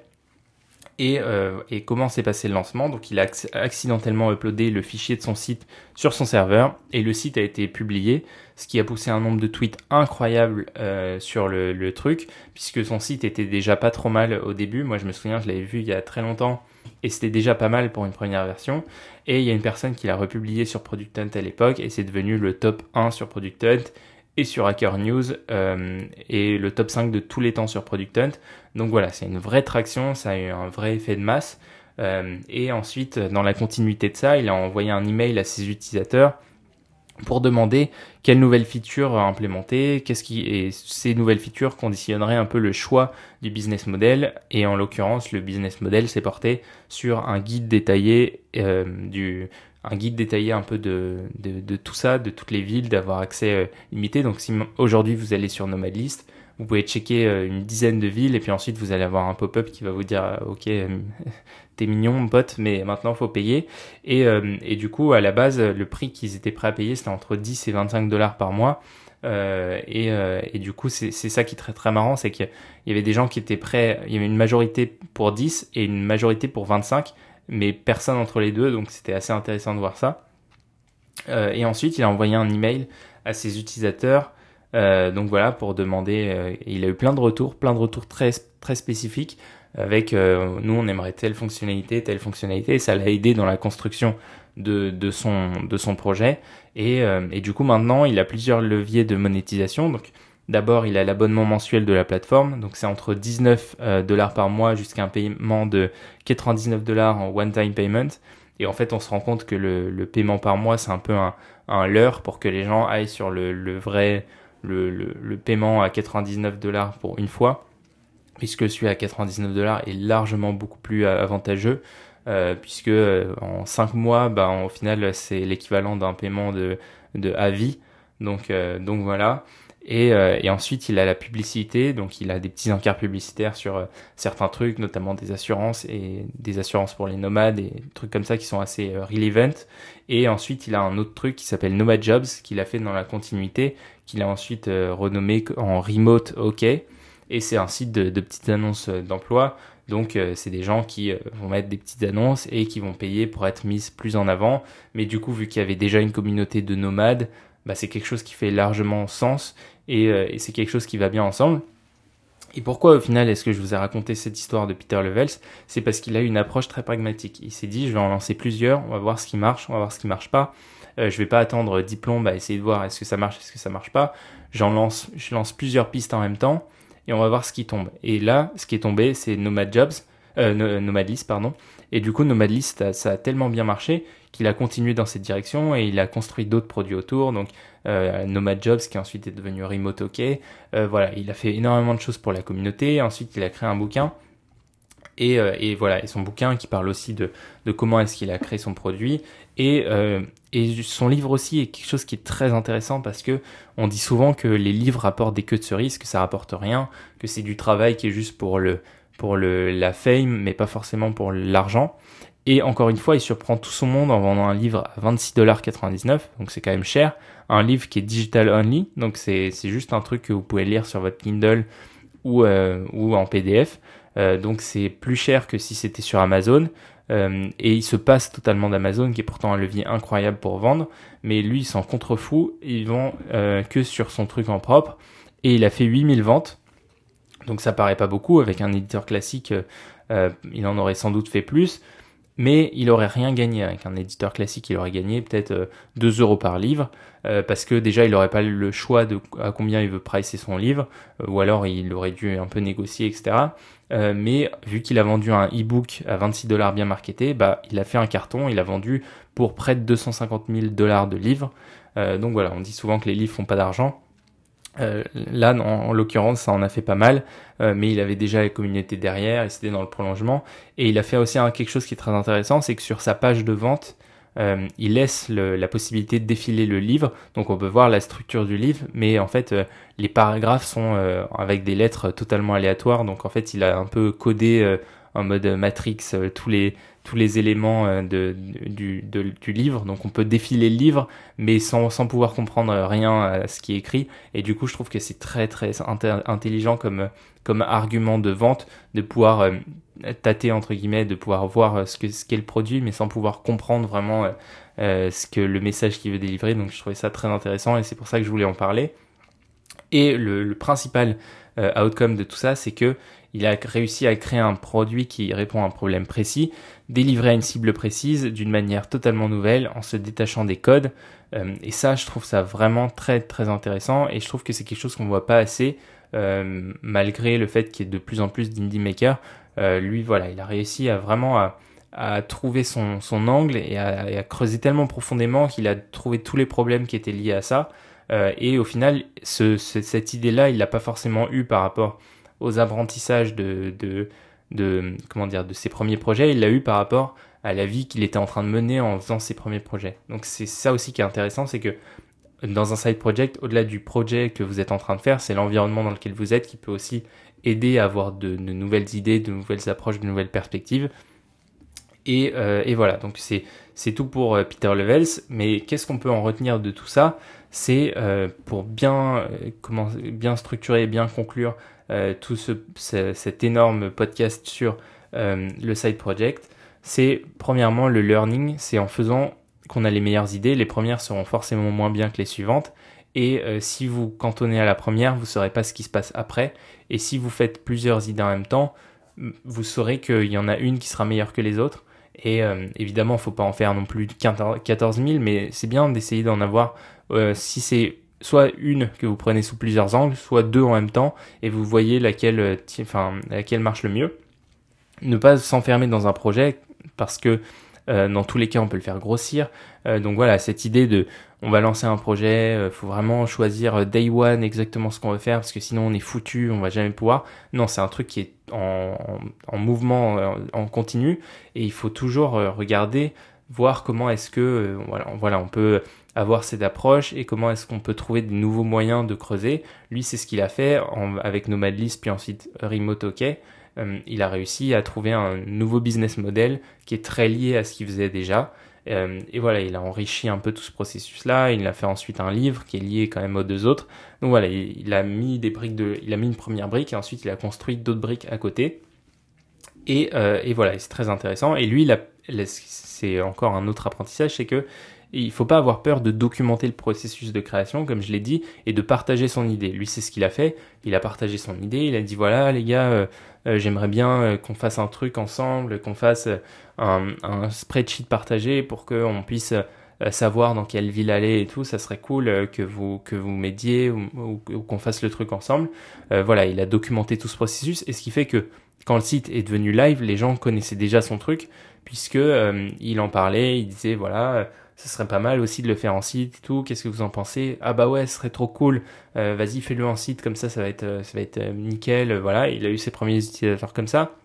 Et, euh, et, comment s'est passé le lancement? Donc il a accidentellement uploadé le fichier de son site sur son serveur et le site a été publié, ce qui a poussé un nombre de tweets incroyable euh, sur le, le, truc, puisque son site était déjà pas trop mal au début. Moi je me souviens, je l'avais vu il y a très longtemps et c'était déjà pas mal pour une première version. Et il y a une personne qui l'a republié sur Product Hunt à l'époque et c'est devenu le top 1 sur Product Hunt et sur Hacker News euh, et le top 5 de tous les temps sur Product Hunt. Donc voilà, c'est une vraie traction, ça a eu un vrai effet de masse. Euh, et ensuite, dans la continuité de ça, il a envoyé un email à ses utilisateurs pour demander quelles nouvelles features implémenter, qu'est-ce qui et ces nouvelles features conditionneraient un peu le choix du business model et en l'occurrence le business model s'est porté sur un guide détaillé euh, du un guide détaillé un peu de, de, tout ça, de toutes les villes, d'avoir accès euh, limité. Donc si aujourd'hui vous allez sur Nomadlist, vous pouvez checker euh, une dizaine de villes et puis ensuite vous allez avoir un pop-up qui va vous dire ok t'es mignon mon pote mais maintenant faut payer et, et du coup à la base le prix qu'ils étaient prêts à payer c'était entre 10 et 25 dollars par mois euh, et, et, du coup c'est ça qui est très marrant c'est qu'il y avait des gens qui étaient prêts il y avait une majorité pour 10 et une majorité pour 25 mais personne entre les deux, donc c'était assez intéressant de voir ça. Euh, et ensuite, il a envoyé un email à ses utilisateurs, euh, donc voilà, pour demander. Euh, il a eu plein de retours, plein de retours très très spécifiques. Avec nous, on aimerait telle fonctionnalité, telle fonctionnalité, ça l'a aidé dans la construction de, de son de son projet. Et, et du coup, maintenant, il a plusieurs leviers de monétisation. Donc D'abord, il a l'abonnement mensuel de la plateforme, donc c'est entre 19 euh, dollars par mois jusqu'à un paiement de 99 dollars en one-time payment. Et en fait, on se rend compte que le, paiement par mois, c'est un peu un, un leurre pour que les gens aillent sur le, vrai, le, paiement à 99 dollars pour une fois, puisque celui à 99 dollars est largement beaucoup plus avantageux, euh, puisque euh, en 5 mois, bah, au final, c'est l'équivalent d'un paiement de, de à vie. Donc, donc voilà. Et, euh, et, ensuite, il a la publicité, donc il a des petits encarts publicitaires sur euh, certains trucs, notamment des assurances et des assurances pour les nomades et trucs comme ça qui sont assez euh, relevant. Et ensuite, il a un autre truc qui s'appelle Nomad Jobs, qu'il a fait dans la continuité, qu'il a ensuite renommé en Remote OK. C'est un site de, petites annonces d'emploi. Donc, c'est des gens qui vont mettre des petites annonces et qui vont payer pour être mises plus en avant. Mais du coup, vu qu'il y avait déjà une communauté de nomades, bah, c'est quelque chose qui fait largement sens euh, et, c'est quelque chose qui va bien ensemble. Et pourquoi au final est-ce que je vous ai raconté cette histoire de Peter Levels? C'est parce qu'il a une approche très pragmatique. Il s'est dit je vais en lancer plusieurs, on va voir ce qui marche, on va voir ce qui marche pas. Euh, je vais pas attendre diplôme essayer de voir est-ce que ça marche, est-ce que ça marche pas. J'en lance, je lance plusieurs pistes en même temps et on va voir ce qui tombe. Et là, ce qui est tombé, c'est Nomad Jobs, euh, Nomad List, pardon. Et du coup, Nomad List, ça a tellement bien marché qu'il a continué dans cette direction et il a construit d'autres produits autour. Donc euh, Nomad Jobs qui ensuite est devenu Remote OK. Euh, voilà, il a fait énormément de choses pour la communauté. Ensuite, il a créé un bouquin. Et, euh, voilà, et son bouquin qui parle aussi de, de comment est-ce qu'il a créé son produit. Et, euh, et son livre aussi est quelque chose qui est très intéressant parce que on dit souvent que les livres apportent des queues de cerise, que ça rapporte rien, que c'est du travail qui est juste pour le pour le la fame, mais pas forcément pour l'argent. Et encore une fois, il surprend tout son monde en vendant un livre à 26,99$, donc c'est quand même cher. Un livre qui est digital only, donc c'est juste un truc que vous pouvez lire sur votre Kindle ou, euh, ou en PDF. Euh, donc c'est plus cher que si c'était sur Amazon. Euh, et il se passe totalement d'Amazon, qui est pourtant un levier incroyable pour vendre. Mais lui, il s'en contrefou, il vend euh, que sur son truc en propre. Et il a fait 8000 ventes. Donc ça paraît pas beaucoup, avec un éditeur classique, euh, il en aurait sans doute fait plus mais il aurait rien gagné avec un éditeur classique. Il aurait gagné peut-être 2 euh, euros par livre parce que déjà il n'aurait pas le choix de à combien il veut pricer son livre ou alors il aurait dû un peu négocier etc. mais vu qu'il a vendu un e-book à 26 dollars bien marketé, bah il a fait un carton. Il a vendu pour près de 250 000 dollars de livres. donc voilà, on dit souvent que les livres font pas d'argent. Euh, là, en, l'occurrence, ça en a fait pas mal, euh, mais il avait déjà la communauté derrière et c'était dans le prolongement. Et il a fait aussi quelque chose qui est très intéressant, c'est que sur sa page de vente, euh, il laisse la possibilité de défiler le livre, donc on peut voir la structure du livre, mais en fait les paragraphes sont avec des lettres totalement aléatoires, donc en fait il a un peu codé en mode Matrix tous les tous les éléments euh, de, du, du, livre. Donc on peut défiler le livre, mais sans, sans pouvoir comprendre rien à ce qui est écrit. Et du coup, je trouve que c'est très très intelligent comme, comme argument de vente de pouvoir euh, tâter entre guillemets, de pouvoir voir ce que ce qu'est le produit, mais sans pouvoir comprendre vraiment ce que le message qu'il veut délivrer. Donc je trouvais ça très intéressant et c'est pour ça que je voulais en parler. Et le, principal outcome de tout ça, c'est que il a réussi à créer un produit qui répond à un problème précis, délivrer à une cible précise d'une manière totalement nouvelle en se détachant des codes. Euh, et ça, je trouve ça vraiment très très intéressant et je trouve que c'est quelque chose qu'on voit pas assez euh, malgré le fait qu'il y ait de plus en plus d'indie makers. Euh, lui, voilà, il a réussi à vraiment à, trouver son, angle et à, creuser tellement profondément qu'il a trouvé tous les problèmes qui étaient liés à ça. et au final, ce, cette idée-là, il l'a pas forcément eu par rapport aux apprentissages de, de, de ses premiers projets, il l'a eu par rapport à la vie qu'il était en train de mener en faisant ses premiers projets. Donc c'est ça aussi qui est intéressant, c'est que dans un side project, au-delà du projet que vous êtes en train de faire, c'est l'environnement dans lequel vous êtes qui peut aussi aider à avoir de, nouvelles idées, de nouvelles approches, de nouvelles perspectives. Et, euh, voilà, donc c'est tout pour euh, Peter Levels. Mais qu'est-ce qu'on peut en retenir de tout ça? C'est euh, pour bien comment bien structurer, bien conclure tout ce, cet énorme podcast sur le side project, c'est premièrement le learning, c'est en faisant qu'on a les meilleures idées, les premières seront forcément moins bien que les suivantes, et si vous cantonnez à la première, vous ne saurez pas ce qui se passe après, et si vous faites plusieurs idées en même temps, vous saurez qu'il y en a une qui sera meilleure que les autres, et évidemment, il ne faut pas en faire non plus 14 000, mais c'est bien d'essayer d'en avoir, si c'est soit une que vous prenez sous plusieurs angles, soit deux en même temps, et vous voyez laquelle, euh, enfin, laquelle marche le mieux. Ne pas s'enfermer dans un projet parce que euh, dans tous les cas on peut le faire grossir. Euh, donc voilà, cette idée de on va lancer un projet, euh, faut vraiment choisir day one exactement ce qu'on veut faire parce que sinon on est foutu, on va jamais pouvoir. Non, c'est un truc qui est en, en, mouvement, en continu, et il faut toujours regarder, voir comment est-ce que voilà, on peut avoir cette approche et comment est-ce qu'on peut trouver des nouveaux moyens de creuser. Lui, c'est ce qu'il a fait avec Nomadlist puis ensuite Remote OK. Euh, il a réussi à trouver un nouveau business model qui est très lié à ce qu'il faisait déjà. Euh, et voilà, il a enrichi un peu tout ce processus-là. Il a fait ensuite un livre qui est lié quand même aux deux autres. Donc voilà, il, a mis des briques de, il a mis une première brique et ensuite il a construit d'autres briques à côté. Et, euh, et voilà, c'est très intéressant. Et lui, c'est encore un autre apprentissage, c'est que il il faut pas avoir peur de documenter le processus de création, comme je l'ai dit, et de partager son idée. Lui, c'est ce qu'il a fait. Il a partagé son idée. Il a dit voilà, les gars, euh, euh, j'aimerais bien euh, qu'on fasse un truc ensemble, qu'on fasse un, un, spreadsheet partagé pour qu'on puisse savoir dans quelle ville aller et tout. Ça serait cool que vous que vous m'aidiez ou, qu'on fasse le truc ensemble. voilà, il a documenté tout ce processus, et ce qui fait que quand le site est devenu live, les gens connaissaient déjà son truc puisque il en parlait, il disait voilà ce serait pas mal aussi de le faire en site et tout. Qu'est-ce que vous en pensez? Ah bah ouais, ce serait trop cool. Euh, vas-y, fais-le en site comme ça, ça va être, euh, ça va être euh, nickel. Voilà, il a eu ses premiers utilisateurs comme ça.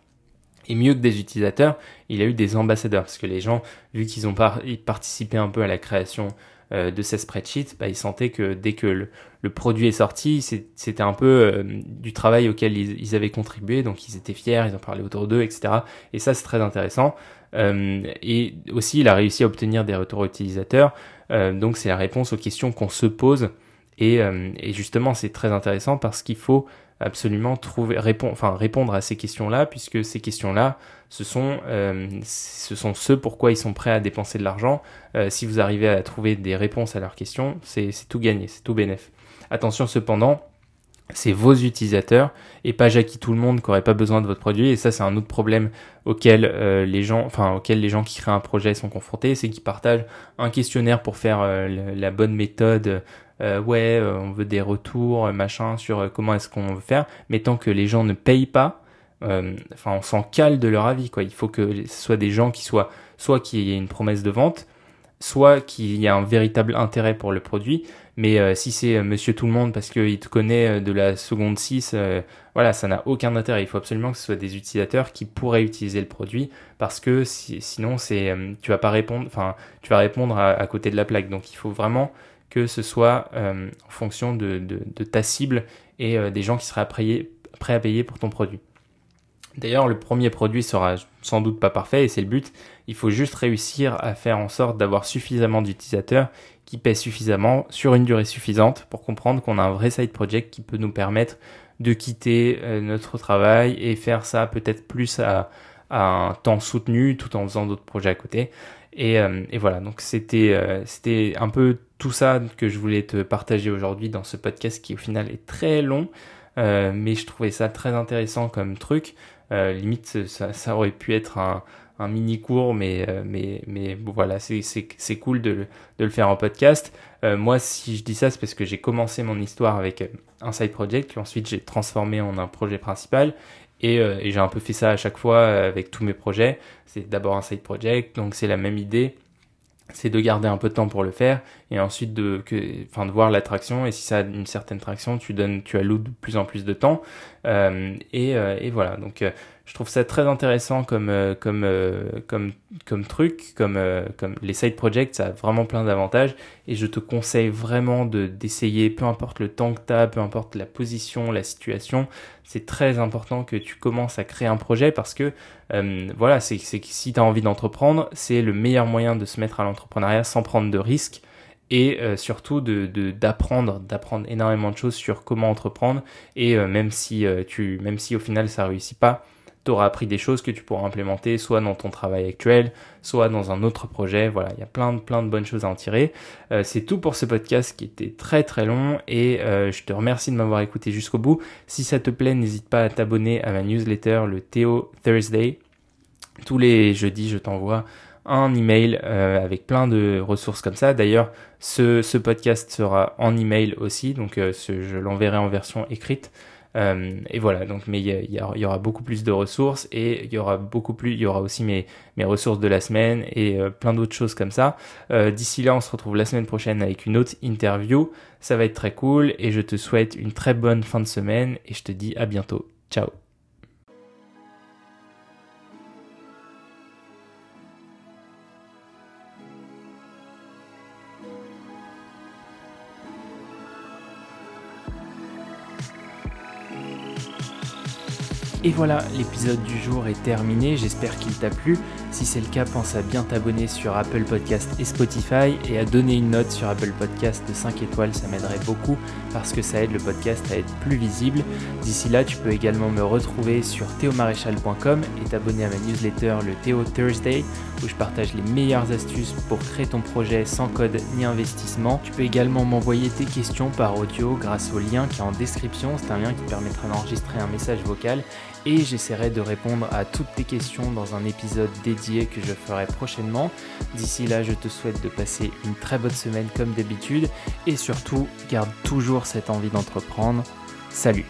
Et mieux que des utilisateurs, il a eu des ambassadeurs parce que les gens, vu qu'ils ont participé un peu à la création de ces spreadsheets, bah, ils sentaient que dès que le, produit est sorti, c'était un peu du travail auquel ils, avaient contribué, donc ils étaient fiers, ils en parlaient autour d'eux, etc. Et ça, c'est très intéressant. Euh, et aussi, il a réussi à obtenir des retours utilisateurs. Euh, donc, c'est la réponse aux questions qu'on se pose. Euh, et justement, c'est très intéressant parce qu'il faut absolument trouver, répondre, enfin, répondre à ces questions-là, puisque ces questions-là, ce sont, ce sont ceux pourquoi ils sont prêts à dépenser de l'argent. si vous arrivez à trouver des réponses à leurs questions, c'est tout gagné, c'est tout bénéf. Attention cependant, c'est vos utilisateurs et pas Jackie tout le monde qui aurait pas besoin de votre produit et ça c'est un autre problème auquel euh, les gens enfin auquel les gens qui créent un projet sont confrontés c'est qu'ils partagent un questionnaire pour faire euh, la, bonne méthode euh, ouais on veut des retours machin sur comment est-ce qu'on veut faire mais tant que les gens ne payent pas enfin on s'en cale de leur avis quoi il faut que ce soit des gens qui soient soit qu'il y ait une promesse de vente soit qu'il y a un véritable intérêt pour le produit, mais euh, si c'est euh, monsieur tout le monde parce qu'il te connaît euh, de la seconde 6, voilà, ça n'a aucun intérêt. Il faut absolument que ce soit des utilisateurs qui pourraient utiliser le produit parce que sinon c'est tu vas pas répondre, enfin tu vas répondre à, côté de la plaque. Donc il faut vraiment que ce soit en fonction de, de, ta cible et des gens qui seraient prêts à payer pour ton produit. D'ailleurs, le premier produit sera sans doute pas parfait et c'est le but. Il faut juste réussir à faire en sorte d'avoir suffisamment d'utilisateurs qui paient suffisamment sur une durée suffisante pour comprendre qu'on a un vrai side project qui peut nous permettre de quitter notre travail et faire ça peut-être plus à, à, un temps soutenu tout en faisant d'autres projets à côté. Et, et voilà, donc c'était c'était un peu tout ça que je voulais te partager aujourd'hui dans ce podcast qui au final est très long, mais je trouvais ça très intéressant comme truc. limite, ça, ça aurait pu être un, un mini cours, mais, euh, mais, mais bon, voilà, c'est cool de, de, le faire en podcast. Euh, moi, si je dis ça, c'est parce que j'ai commencé mon histoire avec euh, un side project, ensuite j'ai transformé en un projet principal. Et, et j'ai un peu fait ça à chaque fois avec tous mes projets. C'est d'abord un side project, donc c'est la même idée c'est de garder un peu de temps pour le faire et ensuite de que enfin de voir l'attraction et si ça a une certaine traction tu donnes tu alloues de plus en plus de temps euh, et, et, voilà. Donc je trouve ça très intéressant comme euh, comme euh, comme comme truc comme euh, comme les side projects ça a vraiment plein d'avantages et je te conseille vraiment de d'essayer peu importe le temps que tu as peu importe la position la situation c'est très important que tu commences à créer un projet parce que voilà c'est c'est si tu as envie d'entreprendre c'est le meilleur moyen de se mettre à l'entrepreneuriat sans prendre de risques et surtout de d'apprendre d'apprendre énormément de choses sur comment entreprendre et même si tu même si au final ça réussit pas tu auras appris des choses que tu pourras implémenter soit dans ton travail actuel, soit dans un autre projet. Voilà, il y a plein de, plein de bonnes choses à en tirer. Euh, c'est tout pour ce podcast qui était très très long et euh, je te remercie de m'avoir écouté jusqu'au bout. Si ça te plaît, n'hésite pas à t'abonner à ma newsletter, le Théo Thursday. Tous les jeudis, je t'envoie un email euh, avec plein de ressources comme ça. D'ailleurs, ce, podcast sera en email aussi, donc je l'enverrai en version écrite. Euh, et voilà, donc, mais il y, aura beaucoup plus de ressources et il y aura beaucoup plus, il y aura aussi mes, mes ressources de la semaine et euh, plein d'autres choses comme ça. Euh, d'ici là, on se retrouve la semaine prochaine avec une autre interview. Ça va être très cool et je te souhaite une très bonne fin de semaine et je te dis à bientôt. Ciao Et voilà, l'épisode du jour est terminé, j'espère qu'il t'a plu. Si c'est le cas, pense à bien t'abonner sur Apple Podcast et Spotify et à donner une note sur Apple Podcast de 5 étoiles, ça m'aiderait beaucoup parce que ça aide le podcast à être plus visible. D'ici là, tu peux également me retrouver sur théomaréchal.com et t'abonner à ma newsletter le Théo Thursday où je partage les meilleures astuces pour créer ton projet sans code ni investissement. Tu peux également m'envoyer tes questions par audio grâce au lien qui est en description, c'est un lien qui te permettra d'enregistrer un message vocal et j'essaierai de répondre à toutes tes questions dans un épisode dédié que je ferai prochainement. D'ici là, je te souhaite de passer une très bonne semaine comme d'habitude et surtout, garde toujours cette envie d'entreprendre. Salut